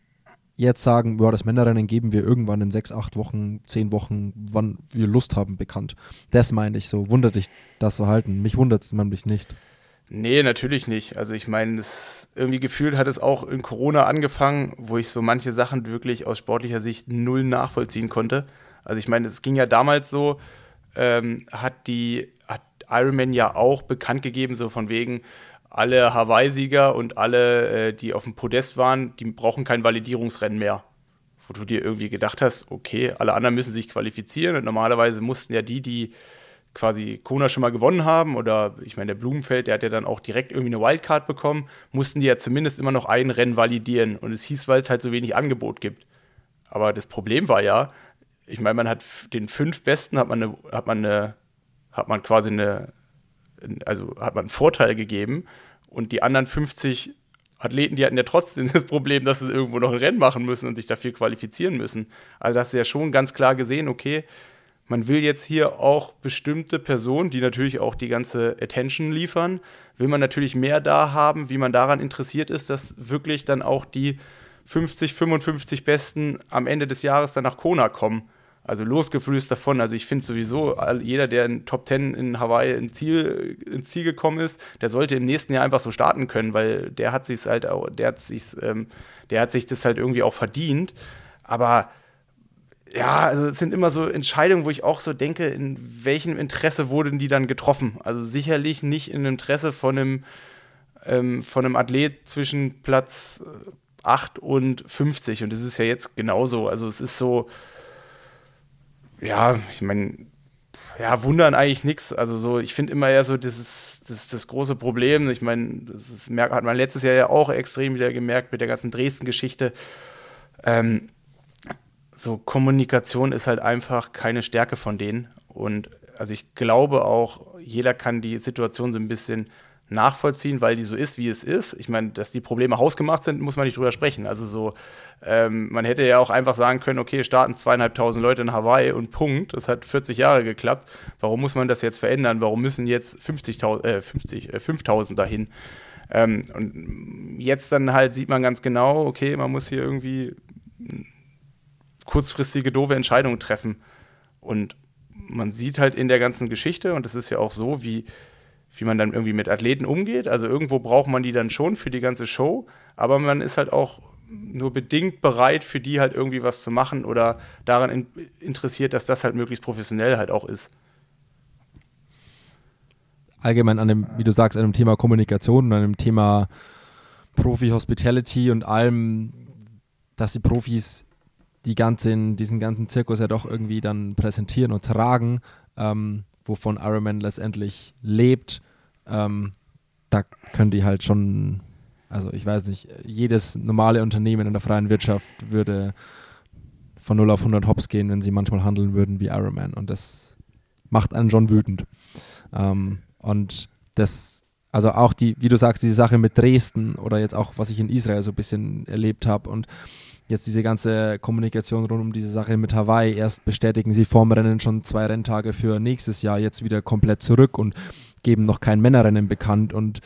jetzt sagen, ja, das Männerrennen geben wir irgendwann in sechs, acht Wochen, zehn Wochen, wann wir Lust haben, bekannt. Das meine ich so. Wundert dich das Verhalten? Mich wundert es nämlich nicht. Nee, natürlich nicht. Also ich meine, irgendwie gefühlt hat es auch in Corona angefangen, wo ich so manche Sachen wirklich aus sportlicher Sicht null nachvollziehen konnte. Also ich meine, es ging ja damals so, ähm, hat die hat Ironman ja auch bekannt gegeben, so von wegen, alle Hawaii-Sieger und alle, äh, die auf dem Podest waren, die brauchen kein Validierungsrennen mehr. Wo du dir irgendwie gedacht hast, okay, alle anderen müssen sich qualifizieren und normalerweise mussten ja die, die quasi Kona schon mal gewonnen haben oder ich meine, der Blumenfeld, der hat ja dann auch direkt irgendwie eine Wildcard bekommen, mussten die ja zumindest immer noch ein Rennen validieren und es hieß, weil es halt so wenig Angebot gibt. Aber das Problem war ja, ich meine, man hat den fünf Besten hat man eine, hat man eine, hat man quasi eine, also hat man einen Vorteil gegeben und die anderen 50 Athleten, die hatten ja trotzdem das Problem, dass sie irgendwo noch ein Rennen machen müssen und sich dafür qualifizieren müssen. Also da hast du ja schon ganz klar gesehen, okay, man will jetzt hier auch bestimmte Personen, die natürlich auch die ganze Attention liefern, will man natürlich mehr da haben, wie man daran interessiert ist, dass wirklich dann auch die 50, 55 Besten am Ende des Jahres dann nach Kona kommen. Also losgeflößt davon. Also ich finde sowieso, jeder, der in Top 10 in Hawaii ins Ziel, ins Ziel gekommen ist, der sollte im nächsten Jahr einfach so starten können, weil der hat sich halt auch, der hat sich, ähm, der hat sich das halt irgendwie auch verdient. Aber ja, also es sind immer so Entscheidungen, wo ich auch so denke, in welchem Interesse wurden die dann getroffen? Also sicherlich nicht in Interesse von einem, ähm, von einem Athlet zwischen Platz 8 und 50. Und das ist ja jetzt genauso. Also es ist so, ja, ich meine, ja, wundern eigentlich nichts. Also so, ich finde immer eher so, das ist das, das große Problem. Ich meine, das ist, hat man letztes Jahr ja auch extrem wieder gemerkt mit der ganzen Dresden-Geschichte. Ähm, so Kommunikation ist halt einfach keine Stärke von denen. Und also ich glaube auch, jeder kann die Situation so ein bisschen nachvollziehen, weil die so ist, wie es ist. Ich meine, dass die Probleme hausgemacht sind, muss man nicht drüber sprechen. Also so, ähm, man hätte ja auch einfach sagen können, okay, starten zweieinhalbtausend Leute in Hawaii und Punkt. Das hat 40 Jahre geklappt. Warum muss man das jetzt verändern? Warum müssen jetzt 50.000, äh, 50, äh, 5000 dahin? Ähm, und jetzt dann halt sieht man ganz genau, okay, man muss hier irgendwie kurzfristige doofe Entscheidungen treffen. Und man sieht halt in der ganzen Geschichte, und das ist ja auch so, wie wie man dann irgendwie mit Athleten umgeht. Also irgendwo braucht man die dann schon für die ganze Show, aber man ist halt auch nur bedingt bereit, für die halt irgendwie was zu machen oder daran in, interessiert, dass das halt möglichst professionell halt auch ist. Allgemein an dem, wie du sagst, an dem Thema Kommunikation und an dem Thema Profi-Hospitality und allem, dass die Profis die ganzen, diesen ganzen Zirkus ja doch irgendwie dann präsentieren und tragen. Ähm, wovon Ironman letztendlich lebt, ähm, da können die halt schon, also ich weiß nicht, jedes normale Unternehmen in der freien Wirtschaft würde von 0 auf 100 Hops gehen, wenn sie manchmal handeln würden wie Ironman und das macht einen schon wütend. Ähm, und das, also auch die, wie du sagst, diese Sache mit Dresden oder jetzt auch, was ich in Israel so ein bisschen erlebt habe und jetzt diese ganze Kommunikation rund um diese Sache mit Hawaii. Erst bestätigen sie vorm Rennen schon zwei Renntage für nächstes Jahr, jetzt wieder komplett zurück und geben noch kein Männerrennen bekannt. Und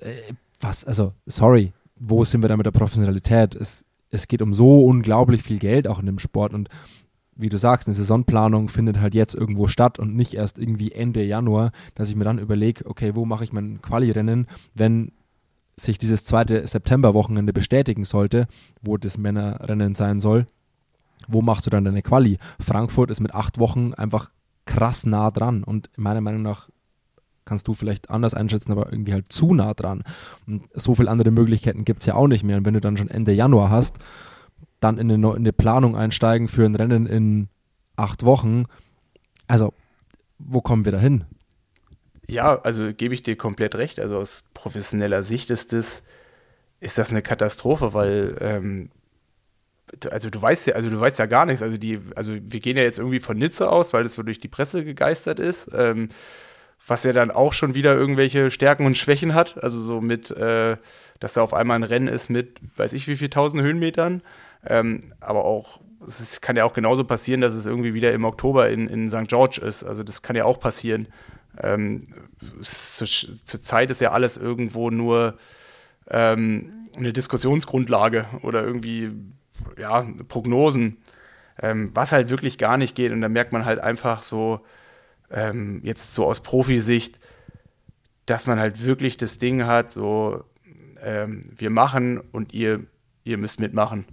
äh, was, also, sorry, wo sind wir da mit der Professionalität? Es, es geht um so unglaublich viel Geld auch in dem Sport und wie du sagst, eine Saisonplanung findet halt jetzt irgendwo statt und nicht erst irgendwie Ende Januar, dass ich mir dann überlege, okay, wo mache ich mein Quali-Rennen, wenn sich dieses zweite Septemberwochenende bestätigen sollte, wo das Männerrennen sein soll, wo machst du dann deine Quali? Frankfurt ist mit acht Wochen einfach krass nah dran und meiner Meinung nach kannst du vielleicht anders einschätzen, aber irgendwie halt zu nah dran. Und so viele andere Möglichkeiten gibt es ja auch nicht mehr. Und wenn du dann schon Ende Januar hast, dann in eine, in eine Planung einsteigen für ein Rennen in acht Wochen, also wo kommen wir da hin? Ja, also gebe ich dir komplett recht. Also aus professioneller Sicht ist das, ist das eine Katastrophe, weil ähm, also du weißt ja, also du weißt ja gar nichts. Also die, also wir gehen ja jetzt irgendwie von Nizza aus, weil das so durch die Presse gegeistert ist. Ähm, was ja dann auch schon wieder irgendwelche Stärken und Schwächen hat. Also so mit, äh, dass da auf einmal ein Rennen ist mit, weiß ich wie viel tausend Höhenmetern. Ähm, aber auch, es kann ja auch genauso passieren, dass es irgendwie wieder im Oktober in, in St. George ist. Also das kann ja auch passieren. Ähm, zur, zur Zeit ist ja alles irgendwo nur ähm, eine Diskussionsgrundlage oder irgendwie ja, Prognosen, ähm, was halt wirklich gar nicht geht. Und da merkt man halt einfach so, ähm, jetzt so aus Profisicht, dass man halt wirklich das Ding hat, so ähm, wir machen und ihr, ihr müsst mitmachen.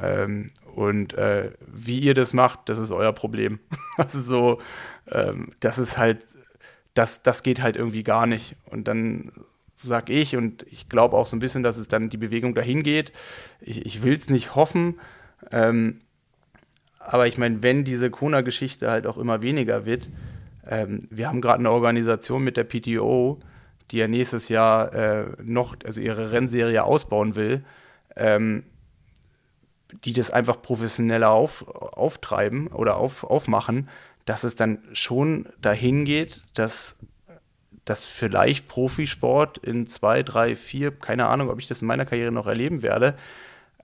Ähm, und äh, wie ihr das macht, das ist euer Problem. also so, ähm, das ist halt, das, das geht halt irgendwie gar nicht. Und dann sag ich, und ich glaube auch so ein bisschen, dass es dann die Bewegung dahin geht. Ich, ich will es nicht hoffen. Ähm, aber ich meine, wenn diese Kona-Geschichte halt auch immer weniger wird, ähm, wir haben gerade eine Organisation mit der PTO, die ja nächstes Jahr äh, noch, also ihre Rennserie ausbauen will, ähm, die das einfach professioneller auf, auftreiben oder auf, aufmachen, dass es dann schon dahin geht, dass dass vielleicht Profisport in zwei, drei, vier, keine Ahnung, ob ich das in meiner Karriere noch erleben werde,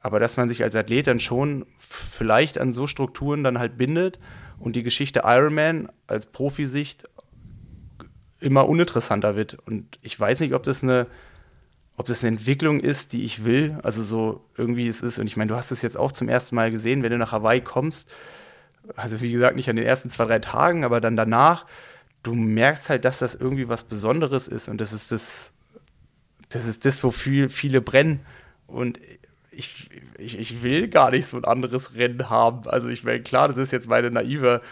aber dass man sich als Athlet dann schon vielleicht an so Strukturen dann halt bindet und die Geschichte Ironman als Profisicht immer uninteressanter wird. Und ich weiß nicht, ob das eine, ob das eine Entwicklung ist, die ich will. Also so irgendwie es ist. Und ich meine, du hast es jetzt auch zum ersten Mal gesehen, wenn du nach Hawaii kommst. Also wie gesagt, nicht an den ersten zwei, drei Tagen, aber dann danach du merkst halt, dass das irgendwie was Besonderes ist und das ist das, das ist das, wofür viele brennen. Und ich, ich, ich will gar nicht so ein anderes Rennen haben. Also ich meine, klar, das ist jetzt meine naive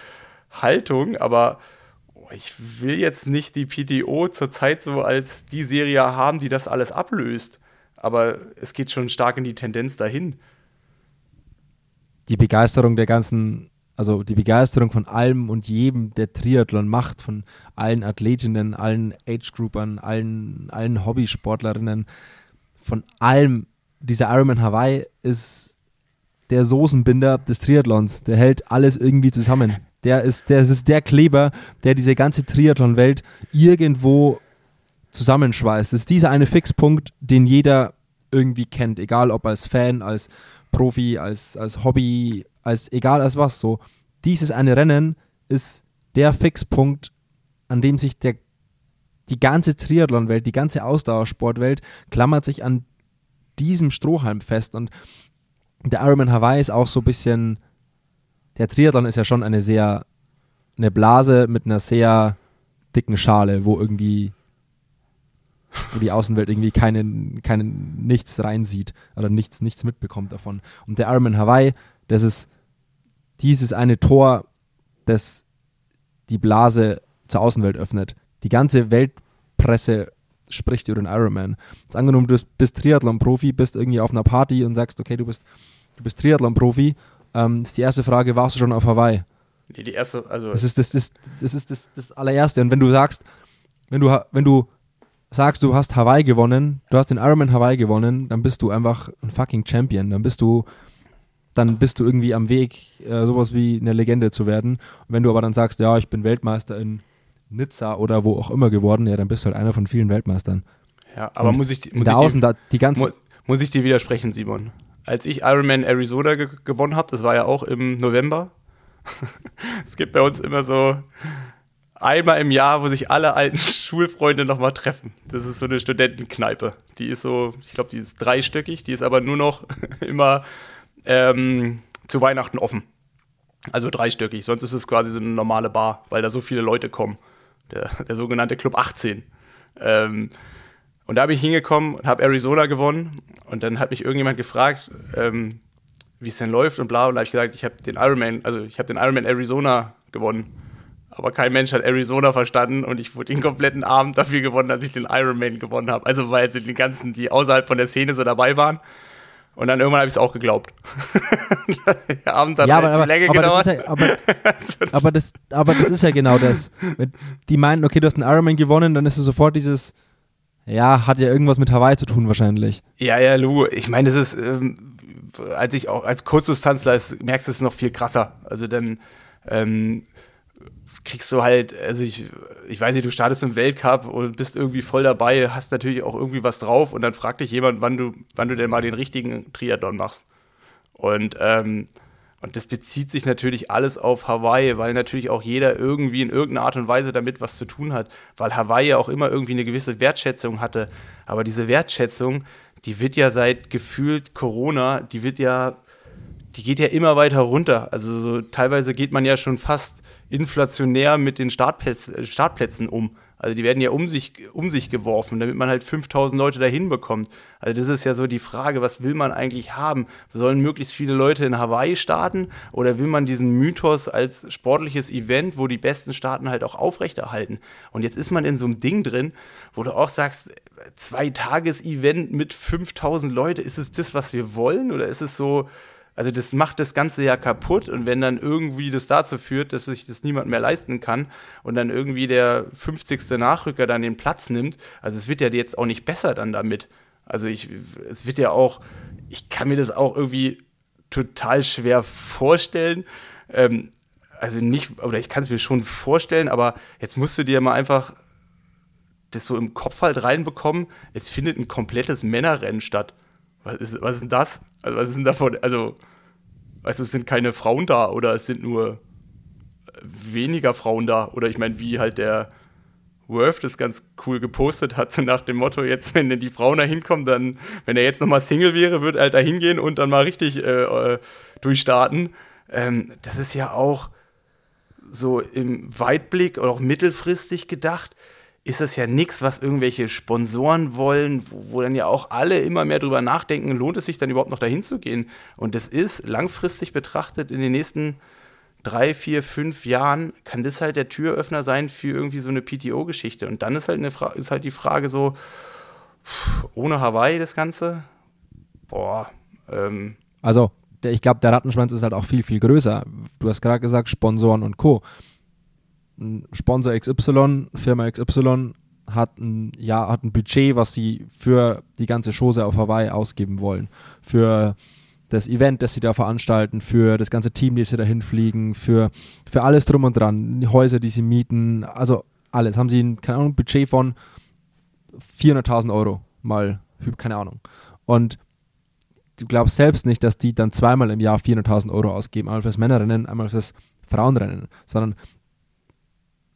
Haltung, aber ich will jetzt nicht die PTO zurzeit so als die Serie haben, die das alles ablöst. Aber es geht schon stark in die Tendenz dahin. Die Begeisterung der ganzen also die Begeisterung von allem und jedem, der Triathlon macht, von allen Athletinnen, allen Age-Groupern, allen, allen Hobbysportlerinnen, von allem. Dieser Ironman Hawaii ist der Soßenbinder des Triathlons. Der hält alles irgendwie zusammen. Der ist, der ist der Kleber, der diese ganze Triathlon-Welt irgendwo zusammenschweißt. Das ist dieser eine Fixpunkt, den jeder irgendwie kennt, egal ob als Fan, als Profi, als, als Hobby, als egal als was. So, dieses eine Rennen ist der Fixpunkt, an dem sich der, die ganze Triathlon-Welt, die ganze Ausdauersportwelt klammert sich an diesem Strohhalm fest. Und der Ironman Hawaii ist auch so ein bisschen, der Triathlon ist ja schon eine sehr, eine Blase mit einer sehr dicken Schale, wo irgendwie wo die Außenwelt irgendwie keinen, keinen nichts reinsieht oder nichts, nichts mitbekommt davon. Und der Ironman Hawaii, das ist dieses eine Tor, das die Blase zur Außenwelt öffnet. Die ganze Weltpresse spricht über den Ironman. Jetzt angenommen, du bist Triathlon-Profi, bist irgendwie auf einer Party und sagst, okay, du bist, du bist Triathlon-Profi, ähm, ist die erste Frage, warst du schon auf Hawaii? Nee, die erste, also. Das ist das, das, das, ist das, das allererste. Und wenn du sagst, wenn du, wenn du sagst, du hast Hawaii gewonnen, du hast den Ironman Hawaii gewonnen, dann bist du einfach ein fucking Champion. Dann bist du, dann bist du irgendwie am Weg, äh, sowas wie eine Legende zu werden. Und wenn du aber dann sagst, ja, ich bin Weltmeister in Nizza oder wo auch immer geworden, ja, dann bist du halt einer von vielen Weltmeistern. Ja, aber Und muss ich, muss da ich außen, da, die ganze muss, muss, ich dir widersprechen, Simon. Als ich Ironman Arizona ge gewonnen habe, das war ja auch im November. es gibt bei uns immer so einmal im Jahr, wo sich alle alten Schulfreunde nochmal treffen. Das ist so eine Studentenkneipe. Die ist so, ich glaube, die ist dreistöckig, die ist aber nur noch immer ähm, zu Weihnachten offen. Also dreistöckig. Sonst ist es quasi so eine normale Bar, weil da so viele Leute kommen. Der, der sogenannte Club 18. Ähm, und da bin ich hingekommen und habe Arizona gewonnen. Und dann hat mich irgendjemand gefragt, ähm, wie es denn läuft und bla. Und da habe ich gesagt, ich habe den Ironman, also ich habe den Ironman Arizona gewonnen. Aber kein Mensch hat Arizona verstanden und ich wurde den kompletten Abend dafür gewonnen, dass ich den Ironman gewonnen habe. Also weil sie die ganzen, die außerhalb von der Szene so dabei waren. Und dann irgendwann habe ich es auch geglaubt. der Abend hat ja, aber, aber, Länge aber gedauert. Das ja, aber, aber, das, aber das ist ja genau das. Die meinen, okay, du hast einen Ironman gewonnen, dann ist es sofort dieses, ja, hat ja irgendwas mit Hawaii zu tun wahrscheinlich. Ja, ja, Lu, ich meine, das ist, ähm, als ich auch als Kurzdistanzler merkst du es noch viel krasser. Also dann, ähm, kriegst du halt, also ich, ich weiß nicht, du startest im Weltcup und bist irgendwie voll dabei, hast natürlich auch irgendwie was drauf und dann fragt dich jemand, wann du, wann du denn mal den richtigen Triathlon machst. Und, ähm, und das bezieht sich natürlich alles auf Hawaii, weil natürlich auch jeder irgendwie in irgendeiner Art und Weise damit was zu tun hat, weil Hawaii auch immer irgendwie eine gewisse Wertschätzung hatte. Aber diese Wertschätzung, die wird ja seit gefühlt Corona, die wird ja, die geht ja immer weiter runter. Also so, teilweise geht man ja schon fast inflationär mit den Startplätz, äh, Startplätzen um. Also die werden ja um sich, um sich geworfen, damit man halt 5000 Leute dahin bekommt. Also das ist ja so die Frage, was will man eigentlich haben? Sollen möglichst viele Leute in Hawaii starten oder will man diesen Mythos als sportliches Event, wo die besten Staaten halt auch aufrechterhalten? Und jetzt ist man in so einem Ding drin, wo du auch sagst, zwei Tages-Event mit 5000 Leute, ist es das, was wir wollen oder ist es so, also das macht das Ganze ja kaputt und wenn dann irgendwie das dazu führt, dass sich das niemand mehr leisten kann und dann irgendwie der 50. Nachrücker dann den Platz nimmt, also es wird ja jetzt auch nicht besser dann damit. Also ich, es wird ja auch, ich kann mir das auch irgendwie total schwer vorstellen. Ähm, also nicht, oder ich kann es mir schon vorstellen, aber jetzt musst du dir mal einfach das so im Kopf halt reinbekommen, es findet ein komplettes Männerrennen statt. Was ist, was ist denn das? Also, was ist denn davon? Also, weißt du, es sind keine Frauen da oder es sind nur weniger Frauen da. Oder ich meine, wie halt der Worth das ganz cool gepostet hat, so nach dem Motto, jetzt, wenn denn die Frauen da hinkommen, dann, wenn er jetzt nochmal Single wäre, würde er halt da hingehen und dann mal richtig äh, äh, durchstarten. Ähm, das ist ja auch so im Weitblick oder auch mittelfristig gedacht ist das ja nichts, was irgendwelche Sponsoren wollen, wo, wo, dann ja auch alle immer mehr drüber nachdenken, lohnt es sich dann überhaupt noch dahin zu gehen? Und das ist langfristig betrachtet in den nächsten drei, vier, fünf Jahren kann das halt der Türöffner sein für irgendwie so eine PTO-Geschichte. Und dann ist halt, eine ist halt die Frage so, pff, ohne Hawaii das Ganze? Boah. Ähm. Also, ich glaube, der Rattenschwanz ist halt auch viel, viel größer. Du hast gerade gesagt, Sponsoren und Co. Sponsor XY, Firma XY hat ein, ja, hat ein Budget, was sie für die ganze Chose auf Hawaii ausgeben wollen. Für das Event, das sie da veranstalten, für das ganze Team, das sie da hinfliegen, für, für alles drum und dran, die Häuser, die sie mieten, also alles. Haben sie ein, keine Ahnung, Budget von 400.000 Euro mal, keine Ahnung. Und du glaubst selbst nicht, dass die dann zweimal im Jahr 400.000 Euro ausgeben, einmal fürs Männerrennen, einmal fürs Frauenrennen, sondern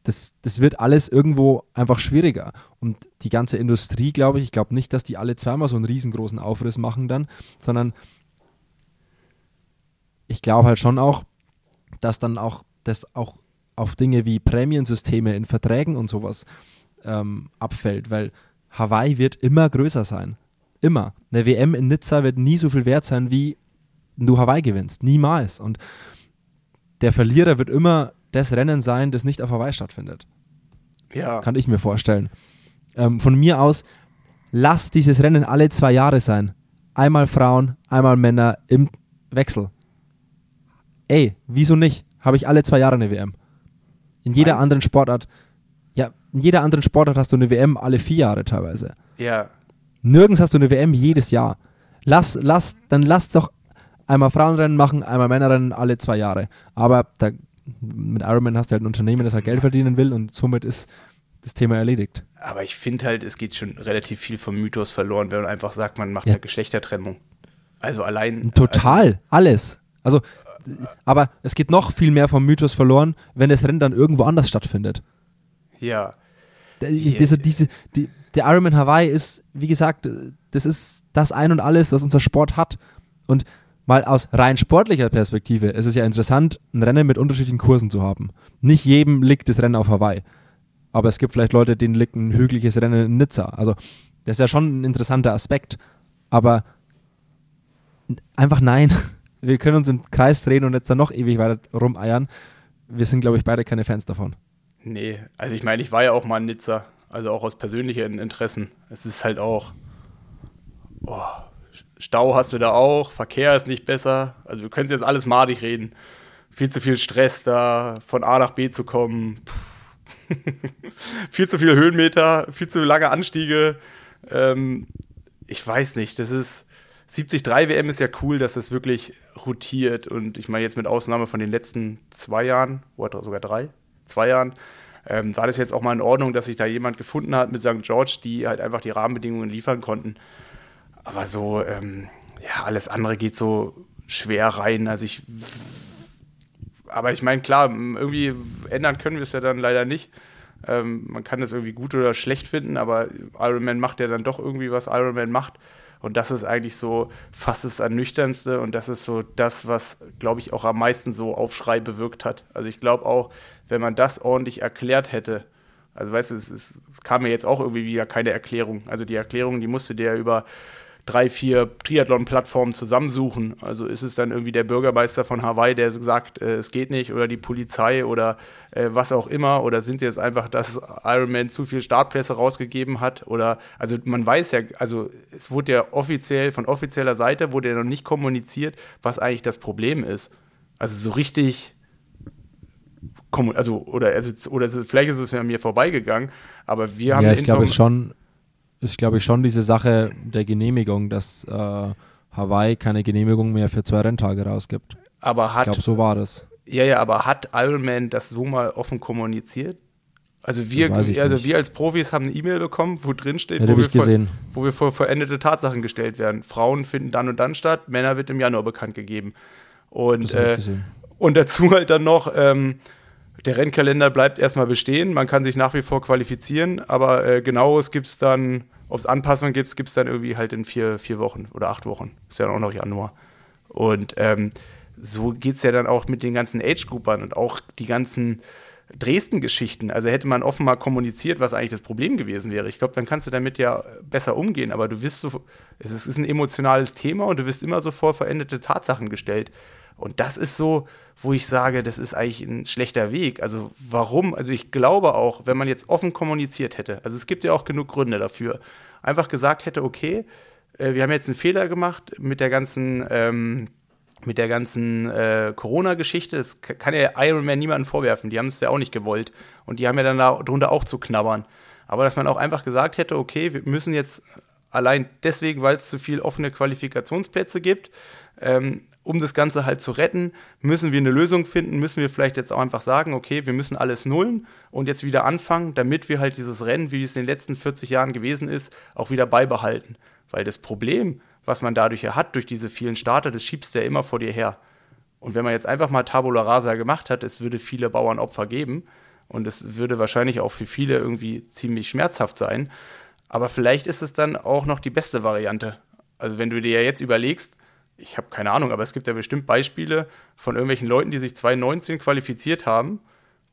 das, das wird alles irgendwo einfach schwieriger. Und die ganze Industrie, glaube ich, ich glaube nicht, dass die alle zweimal so einen riesengroßen Aufriss machen dann, sondern ich glaube halt schon auch, dass dann auch das auch auf Dinge wie Prämiensysteme in Verträgen und sowas ähm, abfällt, weil Hawaii wird immer größer sein. Immer. Eine WM in Nizza wird nie so viel wert sein, wie du Hawaii gewinnst. Niemals. Und der Verlierer wird immer das Rennen sein, das nicht auf Hawaii stattfindet. Ja. Kann ich mir vorstellen. Ähm, von mir aus, lass dieses Rennen alle zwei Jahre sein. Einmal Frauen, einmal Männer im Wechsel. Ey, wieso nicht? Habe ich alle zwei Jahre eine WM. In jeder Meinst? anderen Sportart, ja, in jeder anderen Sportart hast du eine WM alle vier Jahre teilweise. Ja. Nirgends hast du eine WM jedes Jahr. Lass, lass, dann lass doch einmal Frauenrennen machen, einmal Männerrennen alle zwei Jahre. Aber da mit Ironman hast du halt ein Unternehmen, das halt Geld verdienen will und somit ist das Thema erledigt. Aber ich finde halt, es geht schon relativ viel vom Mythos verloren, wenn man einfach sagt, man macht ja. eine Geschlechtertrennung. Also allein. Total, also, alles. Also, aber es geht noch viel mehr vom Mythos verloren, wenn das Rennen dann irgendwo anders stattfindet. Ja. Diese, diese, die, der Ironman Hawaii ist, wie gesagt, das ist das Ein und Alles, was unser Sport hat. Und mal aus rein sportlicher Perspektive ist es ja interessant, ein Rennen mit unterschiedlichen Kursen zu haben. Nicht jedem liegt das Rennen auf Hawaii. Aber es gibt vielleicht Leute, denen liegt ein hügeliges Rennen in Nizza. Also, das ist ja schon ein interessanter Aspekt. Aber einfach nein. Wir können uns im Kreis drehen und jetzt dann noch ewig weiter rumeiern. Wir sind, glaube ich, beide keine Fans davon. Nee, also ich meine, ich war ja auch mal in Nizza. Also auch aus persönlichen Interessen. Es ist halt auch. Oh, Stau hast du da auch, Verkehr ist nicht besser. Also wir können jetzt alles madig reden. Viel zu viel Stress da, von A nach B zu kommen. viel zu viele Höhenmeter, viel zu lange Anstiege. Ähm, ich weiß nicht, das ist 73 WM ist ja cool, dass es wirklich rotiert und ich meine jetzt mit Ausnahme von den letzten zwei Jahren, oder sogar drei, zwei Jahren, ähm, war das jetzt auch mal in Ordnung, dass sich da jemand gefunden hat mit St. George, die halt einfach die Rahmenbedingungen liefern konnten. Aber so, ähm, ja, alles andere geht so schwer rein. Also ich, aber ich meine, klar, irgendwie ändern können wir es ja dann leider nicht. Ähm, man kann das irgendwie gut oder schlecht finden, aber Iron Man macht ja dann doch irgendwie, was Iron Man macht. Und das ist eigentlich so fast das Ernüchternste und das ist so das, was, glaube ich, auch am meisten so Aufschrei bewirkt hat. Also ich glaube auch, wenn man das ordentlich erklärt hätte, also weißt du, es, es kam mir jetzt auch irgendwie wieder keine Erklärung. Also die Erklärung, die musste der über drei, vier Triathlon-Plattformen zusammensuchen. Also ist es dann irgendwie der Bürgermeister von Hawaii, der sagt, äh, es geht nicht, oder die Polizei oder äh, was auch immer, oder sind jetzt einfach, dass Ironman zu viel Startplätze rausgegeben hat, oder, also man weiß ja, also es wurde ja offiziell, von offizieller Seite wurde ja noch nicht kommuniziert, was eigentlich das Problem ist. Also so richtig, also, oder, also, oder vielleicht ist es ja mir vorbeigegangen, aber wir haben ja, ich glaube schon, ist, glaube ich, schon diese Sache der Genehmigung, dass äh, Hawaii keine Genehmigung mehr für zwei Renntage rausgibt. Aber hat. Ich glaube, so war das. Ja, ja, aber hat Ironman das so mal offen kommuniziert? Also wir, also nicht. wir als Profis haben eine E-Mail bekommen, wo drin steht, ja, wo, wir vor, wo, wir vor, vollendete Tatsachen gestellt werden. Frauen finden dann und dann statt, Männer wird im Januar bekannt gegeben. Und, äh, und dazu halt dann noch, ähm, der Rennkalender bleibt erstmal bestehen, man kann sich nach wie vor qualifizieren, aber äh, genaues gibt es dann ob es Anpassungen gibt, gibt es dann irgendwie halt in vier, vier Wochen oder acht Wochen. Ist ja auch noch Januar. Und ähm, so geht es ja dann auch mit den ganzen Age-Groupern und auch die ganzen Dresden-Geschichten. Also hätte man offen mal kommuniziert, was eigentlich das Problem gewesen wäre. Ich glaube, dann kannst du damit ja besser umgehen. Aber du wirst so, es ist ein emotionales Thema und du wirst immer so vor verendete Tatsachen gestellt. Und das ist so, wo ich sage, das ist eigentlich ein schlechter Weg. Also warum? Also ich glaube auch, wenn man jetzt offen kommuniziert hätte, also es gibt ja auch genug Gründe dafür, einfach gesagt hätte, okay, äh, wir haben jetzt einen Fehler gemacht mit der ganzen, ähm, ganzen äh, Corona-Geschichte. Das kann ja Iron Man niemandem vorwerfen. Die haben es ja auch nicht gewollt. Und die haben ja dann darunter auch zu knabbern. Aber dass man auch einfach gesagt hätte, okay, wir müssen jetzt allein deswegen, weil es zu viele offene Qualifikationsplätze gibt, ähm, um das Ganze halt zu retten, müssen wir eine Lösung finden, müssen wir vielleicht jetzt auch einfach sagen, okay, wir müssen alles nullen und jetzt wieder anfangen, damit wir halt dieses Rennen, wie es in den letzten 40 Jahren gewesen ist, auch wieder beibehalten. Weil das Problem, was man dadurch ja hat, durch diese vielen Starter, das schiebst du ja immer vor dir her. Und wenn man jetzt einfach mal Tabula Rasa gemacht hat, es würde viele Bauernopfer geben und es würde wahrscheinlich auch für viele irgendwie ziemlich schmerzhaft sein. Aber vielleicht ist es dann auch noch die beste Variante. Also wenn du dir ja jetzt überlegst, ich habe keine Ahnung, aber es gibt ja bestimmt Beispiele von irgendwelchen Leuten, die sich 2019 qualifiziert haben,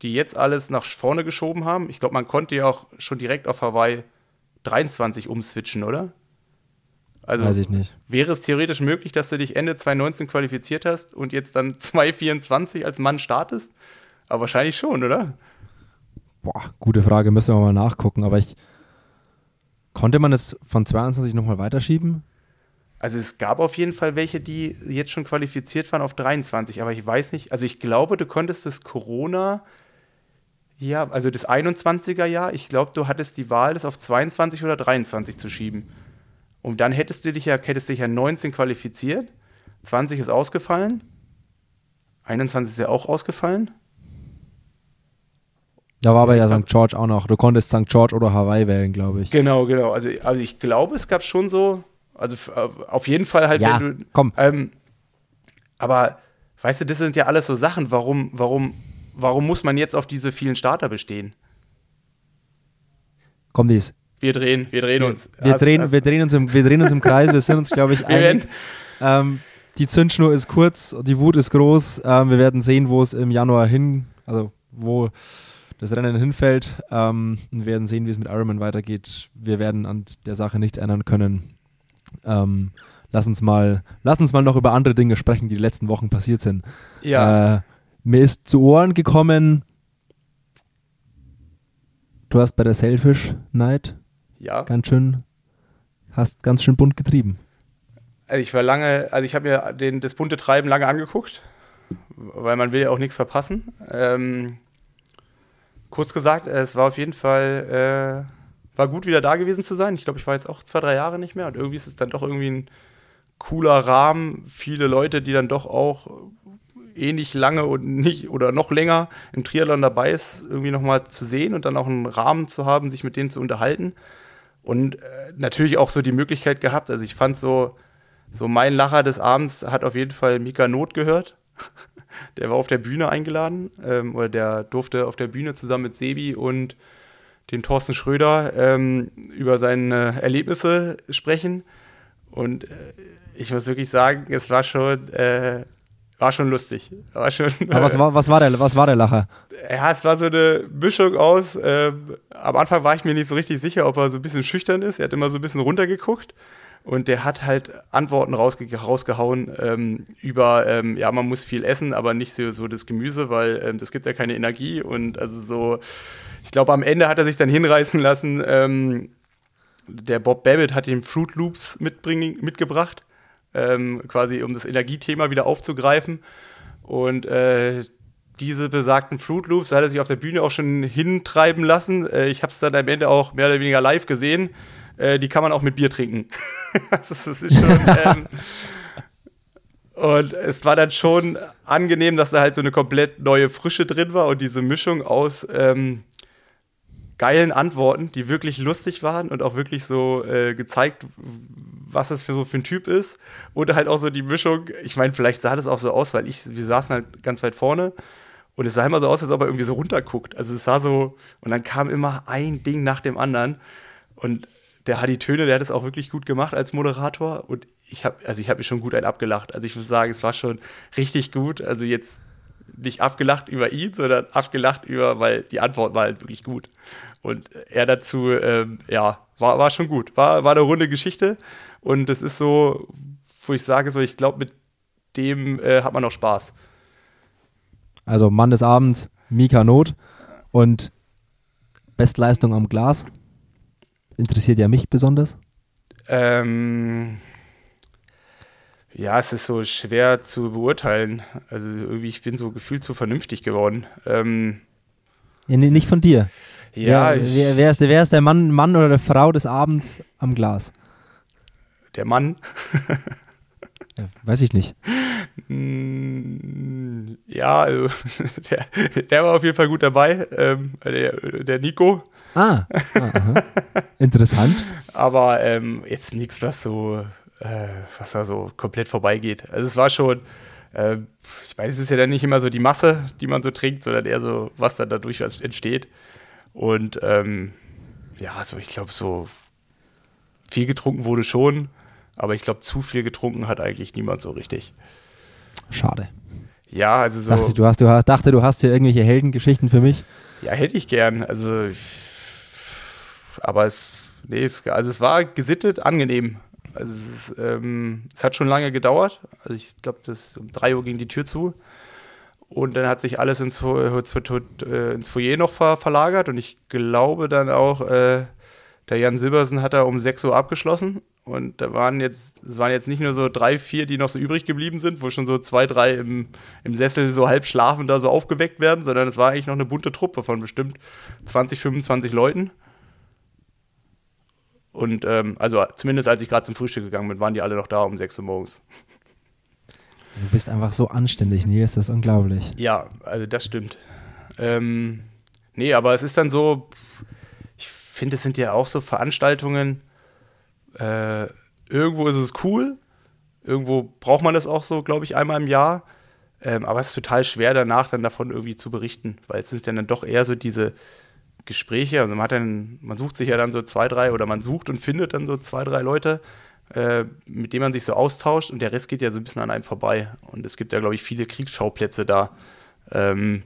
die jetzt alles nach vorne geschoben haben. Ich glaube, man konnte ja auch schon direkt auf Hawaii 23 umswitchen, oder? Also Weiß ich nicht. wäre es theoretisch möglich, dass du dich Ende 2019 qualifiziert hast und jetzt dann 2024 als Mann startest? Aber wahrscheinlich schon, oder? Boah, gute Frage, müssen wir mal nachgucken. Aber ich konnte man es von 22 nochmal weiterschieben? Also es gab auf jeden Fall welche, die jetzt schon qualifiziert waren auf 23, aber ich weiß nicht, also ich glaube, du konntest das Corona, ja, also das 21er Jahr, ich glaube, du hattest die Wahl, das auf 22 oder 23 zu schieben. Und dann hättest du dich ja, hättest dich ja 19 qualifiziert, 20 ist ausgefallen, 21 ist ja auch ausgefallen. Da war aber ja St. George auch noch. Du konntest St. George oder Hawaii wählen, glaube ich. Genau, genau. Also, also ich glaube, es gab schon so also auf jeden Fall halt, ja, du. Komm. Ähm, aber weißt du, das sind ja alles so Sachen. Warum, warum, warum muss man jetzt auf diese vielen Starter bestehen? Komm, dies. Wir drehen, wir drehen uns. Wir, hast, drehen, hast, wir, drehen uns im, wir drehen uns im Kreis, wir sind uns, glaube ich, einig. Ähm, die Zündschnur ist kurz, die Wut ist groß. Ähm, wir werden sehen, wo es im Januar hin, also wo das Rennen hinfällt. Ähm, wir werden sehen, wie es mit Ironman weitergeht. Wir werden an der Sache nichts ändern können. Ähm, lass uns mal, lass uns mal noch über andere Dinge sprechen, die die letzten Wochen passiert sind. Ja. Äh, mir ist zu Ohren gekommen, du hast bei der Selfish Night ja. ganz schön, hast ganz schön bunt getrieben. Also ich war lange, also ich habe mir den, das bunte Treiben lange angeguckt, weil man will ja auch nichts verpassen. Ähm, kurz gesagt, es war auf jeden Fall äh, war gut, wieder da gewesen zu sein. Ich glaube, ich war jetzt auch zwei, drei Jahre nicht mehr und irgendwie ist es dann doch irgendwie ein cooler Rahmen. Viele Leute, die dann doch auch ähnlich lange und nicht oder noch länger im Triathlon dabei ist, irgendwie nochmal zu sehen und dann auch einen Rahmen zu haben, sich mit denen zu unterhalten. Und äh, natürlich auch so die Möglichkeit gehabt. Also ich fand so, so mein Lacher des Abends hat auf jeden Fall Mika Not gehört. Der war auf der Bühne eingeladen ähm, oder der durfte auf der Bühne zusammen mit Sebi und den Thorsten Schröder ähm, über seine Erlebnisse sprechen. Und äh, ich muss wirklich sagen, es war schon, äh, war schon lustig. War schon, Aber was war, was, war der, was war der Lacher? Ja, es war so eine Mischung aus. Äh, am Anfang war ich mir nicht so richtig sicher, ob er so ein bisschen schüchtern ist. Er hat immer so ein bisschen runtergeguckt. Und der hat halt Antworten rausge rausgehauen ähm, über, ähm, ja, man muss viel essen, aber nicht so, so das Gemüse, weil ähm, das gibt ja keine Energie. Und also so, ich glaube, am Ende hat er sich dann hinreißen lassen. Ähm, der Bob Babbitt hat ihm Fruit Loops mitbringen, mitgebracht, ähm, quasi um das Energiethema wieder aufzugreifen. Und äh, diese besagten Fruit Loops hat er sich auf der Bühne auch schon hintreiben lassen. Äh, ich habe es dann am Ende auch mehr oder weniger live gesehen. Äh, die kann man auch mit Bier trinken. das, ist, das ist schon. ähm, und es war dann schon angenehm, dass da halt so eine komplett neue Frische drin war und diese Mischung aus ähm, geilen Antworten, die wirklich lustig waren und auch wirklich so äh, gezeigt, was das für so für ein Typ ist. Und halt auch so die Mischung, ich meine, vielleicht sah das auch so aus, weil ich, wir saßen halt ganz weit vorne und es sah immer so aus, als ob er irgendwie so runterguckt. Also es sah so, und dann kam immer ein Ding nach dem anderen. Und der Hadi Töne, der hat es auch wirklich gut gemacht als Moderator. Und ich habe, also ich habe mich schon gut ein abgelacht. Also ich muss sagen, es war schon richtig gut. Also jetzt nicht abgelacht über ihn, sondern abgelacht über, weil die Antwort war halt wirklich gut. Und er dazu, ähm, ja, war, war schon gut. War, war eine runde Geschichte. Und das ist so, wo ich sage, so, ich glaube, mit dem äh, hat man noch Spaß. Also Mann des Abends, Mika Not und Bestleistung am Glas. Interessiert ja mich besonders. Ähm, ja, es ist so schwer zu beurteilen. Also irgendwie, ich bin so gefühlt so vernünftig geworden. Ähm, ja, nee, nicht von dir. Ja, wer, wer, wer, ist, wer ist der Mann, Mann oder der Frau des Abends am Glas? Der Mann. ja, weiß ich nicht. Mm, ja, also, der, der, war auf jeden Fall gut dabei, ähm, der, der Nico. Ah, ah interessant. Aber ähm, jetzt nichts, was so, äh, was da so komplett vorbeigeht. Also es war schon, äh, ich meine, es ist ja dann nicht immer so die Masse, die man so trinkt, sondern eher so, was dann dadurch entsteht. Und ähm, ja, also ich glaube, so viel getrunken wurde schon, aber ich glaube, zu viel getrunken hat eigentlich niemand so richtig. Schade. Ja, also so. Dachte, du hast, du dachte, du hast hier irgendwelche Heldengeschichten für mich. Ja, hätte ich gern. Also, aber es, nee, es, also es war gesittet, angenehm. Also es, ist, ähm, es hat schon lange gedauert. Also ich glaube, um drei Uhr ging die Tür zu. Und dann hat sich alles ins, äh, ins Foyer noch ver verlagert und ich glaube dann auch, äh, der Jan Silbersen hat da um 6 Uhr abgeschlossen und da waren jetzt, es waren jetzt nicht nur so drei, vier, die noch so übrig geblieben sind, wo schon so zwei, drei im, im Sessel so halb schlafen da so aufgeweckt werden, sondern es war eigentlich noch eine bunte Truppe von bestimmt 20, 25 Leuten. Und ähm, also zumindest als ich gerade zum Frühstück gegangen bin, waren die alle noch da um 6 Uhr morgens. Du bist einfach so anständig, Nils, das ist unglaublich. Ja, also das stimmt. Ähm, nee, aber es ist dann so, ich finde, es sind ja auch so Veranstaltungen, äh, irgendwo ist es cool, irgendwo braucht man das auch so, glaube ich, einmal im Jahr. Ähm, aber es ist total schwer danach dann davon irgendwie zu berichten, weil es sind dann, dann doch eher so diese Gespräche, also man hat dann, man sucht sich ja dann so zwei, drei oder man sucht und findet dann so zwei, drei Leute, äh, mit dem man sich so austauscht und der Rest geht ja so ein bisschen an einem vorbei. Und es gibt ja, glaube ich, viele Kriegsschauplätze da. Ähm,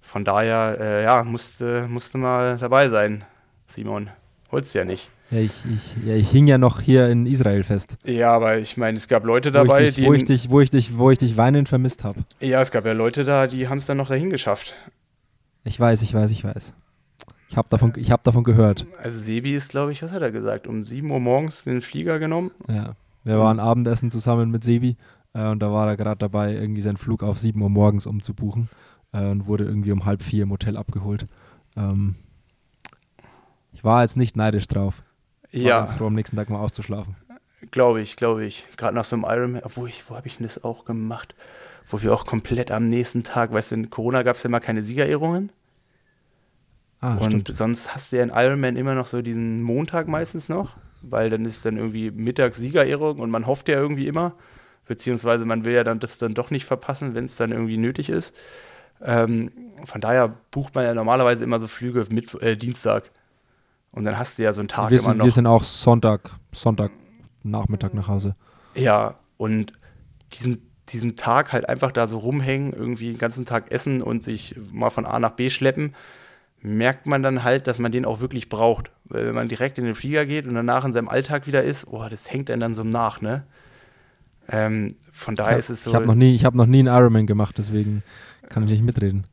von daher, äh, ja, musste, musste mal dabei sein, Simon. Holst ja nicht. Ja ich, ich, ja, ich hing ja noch hier in Israel fest. Ja, aber ich meine, es gab Leute dabei, wo ich dich, die. Wo ich, dich, wo, ich dich, wo ich dich weinend vermisst habe. Ja, es gab ja Leute da, die haben es dann noch dahin geschafft. Ich weiß, ich weiß, ich weiß. Ich habe davon, hab davon gehört. Also Sebi ist, glaube ich, was hat er gesagt, um 7 Uhr morgens den Flieger genommen. Ja, wir waren Abendessen zusammen mit Sebi äh, und da war er gerade dabei, irgendwie seinen Flug auf 7 Uhr morgens umzubuchen äh, und wurde irgendwie um halb vier im Hotel abgeholt. Ähm, ich war jetzt nicht neidisch drauf. War ja. ganz froh, am nächsten Tag mal auszuschlafen. Glaube ich, glaube ich. Gerade nach so einem Ironman, obwohl ich, wo habe ich denn das auch gemacht? wo wir auch komplett am nächsten Tag, weißt du, in Corona gab es ja immer keine Siegerehrungen. Ah, und stimmt. sonst hast du ja in Ironman immer noch so diesen Montag meistens noch, weil dann ist dann irgendwie mittags Siegerehrung und man hofft ja irgendwie immer, beziehungsweise man will ja dann das dann doch nicht verpassen, wenn es dann irgendwie nötig ist. Ähm, von daher bucht man ja normalerweise immer so Flüge mit äh, Dienstag. Und dann hast du ja so einen Tag wir, immer sind, noch. wir sind auch Sonntag, Sonntag Nachmittag nach Hause. Ja, und diesen, diesen Tag halt einfach da so rumhängen, irgendwie den ganzen Tag essen und sich mal von A nach B schleppen, merkt man dann halt, dass man den auch wirklich braucht. Weil wenn man direkt in den Flieger geht und danach in seinem Alltag wieder ist, oh, das hängt einem dann so nach, ne? Ähm, von daher ist es so. Ich habe noch, nie- ich hab noch nie einen Ironman gemacht, deswegen kann ich nicht mitreden.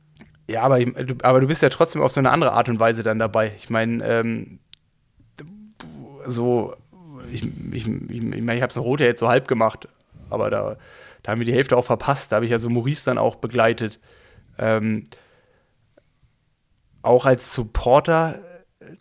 Ja, aber, aber du bist ja trotzdem auf so eine andere Art und Weise dann dabei. Ich meine, ähm, so, ich, ich, ich, ich, mein, ich habe so Rote jetzt so halb gemacht, aber da, da haben wir die Hälfte auch verpasst. Da habe ich ja so Maurice dann auch begleitet. Ähm, auch als Supporter,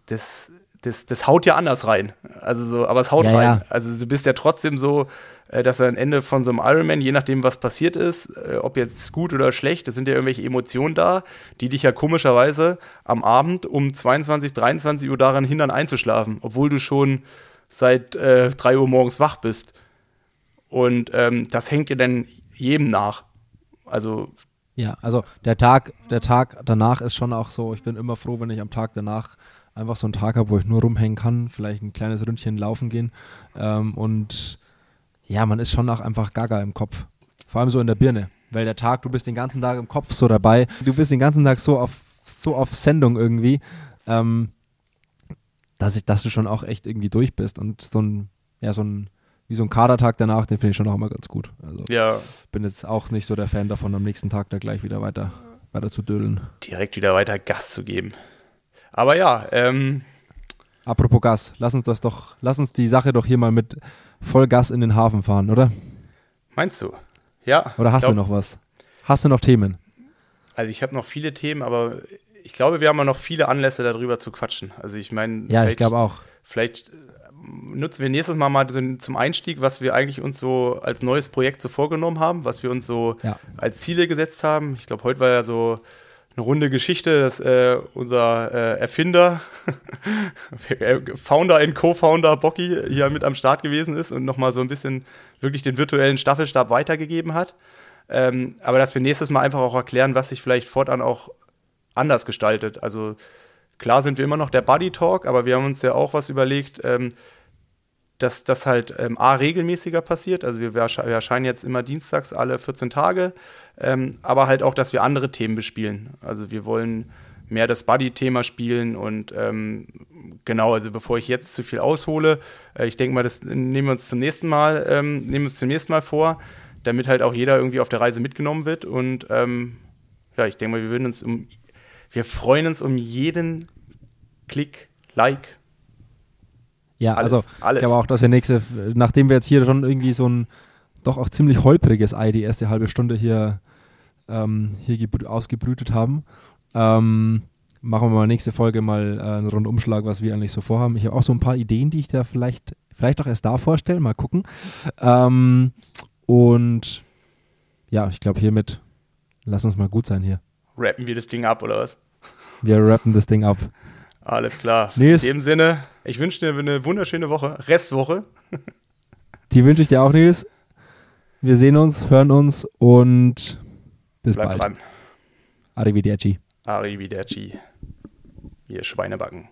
das, das, das haut ja anders rein. Also so, aber es haut Ja, rein. ja. Also du bist ja trotzdem so, äh, dass am Ende von so einem Ironman, je nachdem, was passiert ist, äh, ob jetzt gut oder schlecht, es sind ja irgendwelche Emotionen da, die dich ja komischerweise am Abend um 22, 23 Uhr daran hindern einzuschlafen, obwohl du schon seit äh, 3 Uhr morgens wach bist. Und ähm, das hängt dir dann jedem nach. Also, Ja, also der Tag, der Tag danach ist schon auch so, ich bin immer froh, wenn ich am Tag danach einfach so einen Tag habe, wo ich nur rumhängen kann, vielleicht ein kleines Ründchen laufen gehen. Ähm, und ja, man ist schon auch einfach gaga im Kopf. Vor allem so in der Birne. Weil der Tag, du bist den ganzen Tag im Kopf so dabei. Du bist den ganzen Tag so auf, so auf Sendung irgendwie, ähm, dass, ich, dass du schon auch echt irgendwie durch bist. Und so ein, ja, so ein, wie so ein Kadertag danach, den finde ich schon auch immer ganz gut. Also ja, bin jetzt auch nicht so der Fan davon, am nächsten Tag da gleich wieder weiter, weiter zu dödeln. direkt wieder weiter Gas zu geben. Aber ja, ähm, Apropos Gas, lass uns das doch, lass uns die Sache doch hier mal mit Vollgas in den Hafen fahren, oder? meinst du? Ja. Oder hast glaub, du noch was? Hast du noch Themen? Also ich habe noch viele Themen, aber ich glaube, wir haben noch viele Anlässe darüber zu quatschen. Also ich meine, Ja, ich vielleicht- glaube auch. Vielleicht äh, nutzen wir nächstes Mal mal so zum Einstieg, was wir eigentlich uns so als neues Projekt so vorgenommen haben, was wir uns so Ja. als Ziele gesetzt haben. Ich glaube, heute war ja so eine runde Geschichte, dass äh, unser äh, Erfinder, äh, Founder und Co-Founder Bocky hier mit am Start gewesen ist und nochmal so ein bisschen wirklich den virtuellen Staffelstab weitergegeben hat. Ähm, aber dass wir nächstes Mal einfach auch erklären, was sich vielleicht fortan auch anders gestaltet. Also klar sind wir immer noch der Buddy Talk, aber wir haben uns ja auch was überlegt, ähm, dass das halt ähm, A regelmäßiger passiert. Also wir, wir ersche- wir erscheinen jetzt immer dienstags alle 14 Tage, ähm, aber halt auch, dass wir andere Themen bespielen. Also wir wollen mehr das Buddy-Thema spielen und ähm, genau, also bevor ich jetzt zu viel aushole, äh, ich denke mal, das nehmen wir uns zum nächsten Mal, ähm, nehmen wir uns zum nächsten Mal vor, damit halt auch jeder irgendwie auf der Reise mitgenommen wird und ähm, ja, ich denke mal, wir würden uns um, wir freuen uns um jeden Klick, Like, Ja, Alles, also alles. ich glaube auch, dass wir nächste, nachdem wir jetzt hier schon irgendwie so ein doch auch ziemlich holpriges Ei die erste halbe Stunde hier, ähm, hier gebrü- ausgebrütet haben, ähm, machen wir mal nächste Folge mal äh, einen Rundumschlag, was wir eigentlich so vorhaben. Ich habe auch so ein paar Ideen, die ich da vielleicht, vielleicht auch erst da vorstelle, mal gucken. Ähm, und ja, ich glaube hiermit lassen wir uns mal gut sein hier. Rappen wir das Ding ab oder was? Wir rappen das Ding ab. Alles klar. Nils. In dem Sinne, ich wünsche dir eine wunderschöne Woche, Restwoche. Die wünsche ich dir auch, Nils. Wir sehen uns, hören uns und bis Bleib bald. dran. Arrivederci. Arrivederci. Wir Schweinebacken.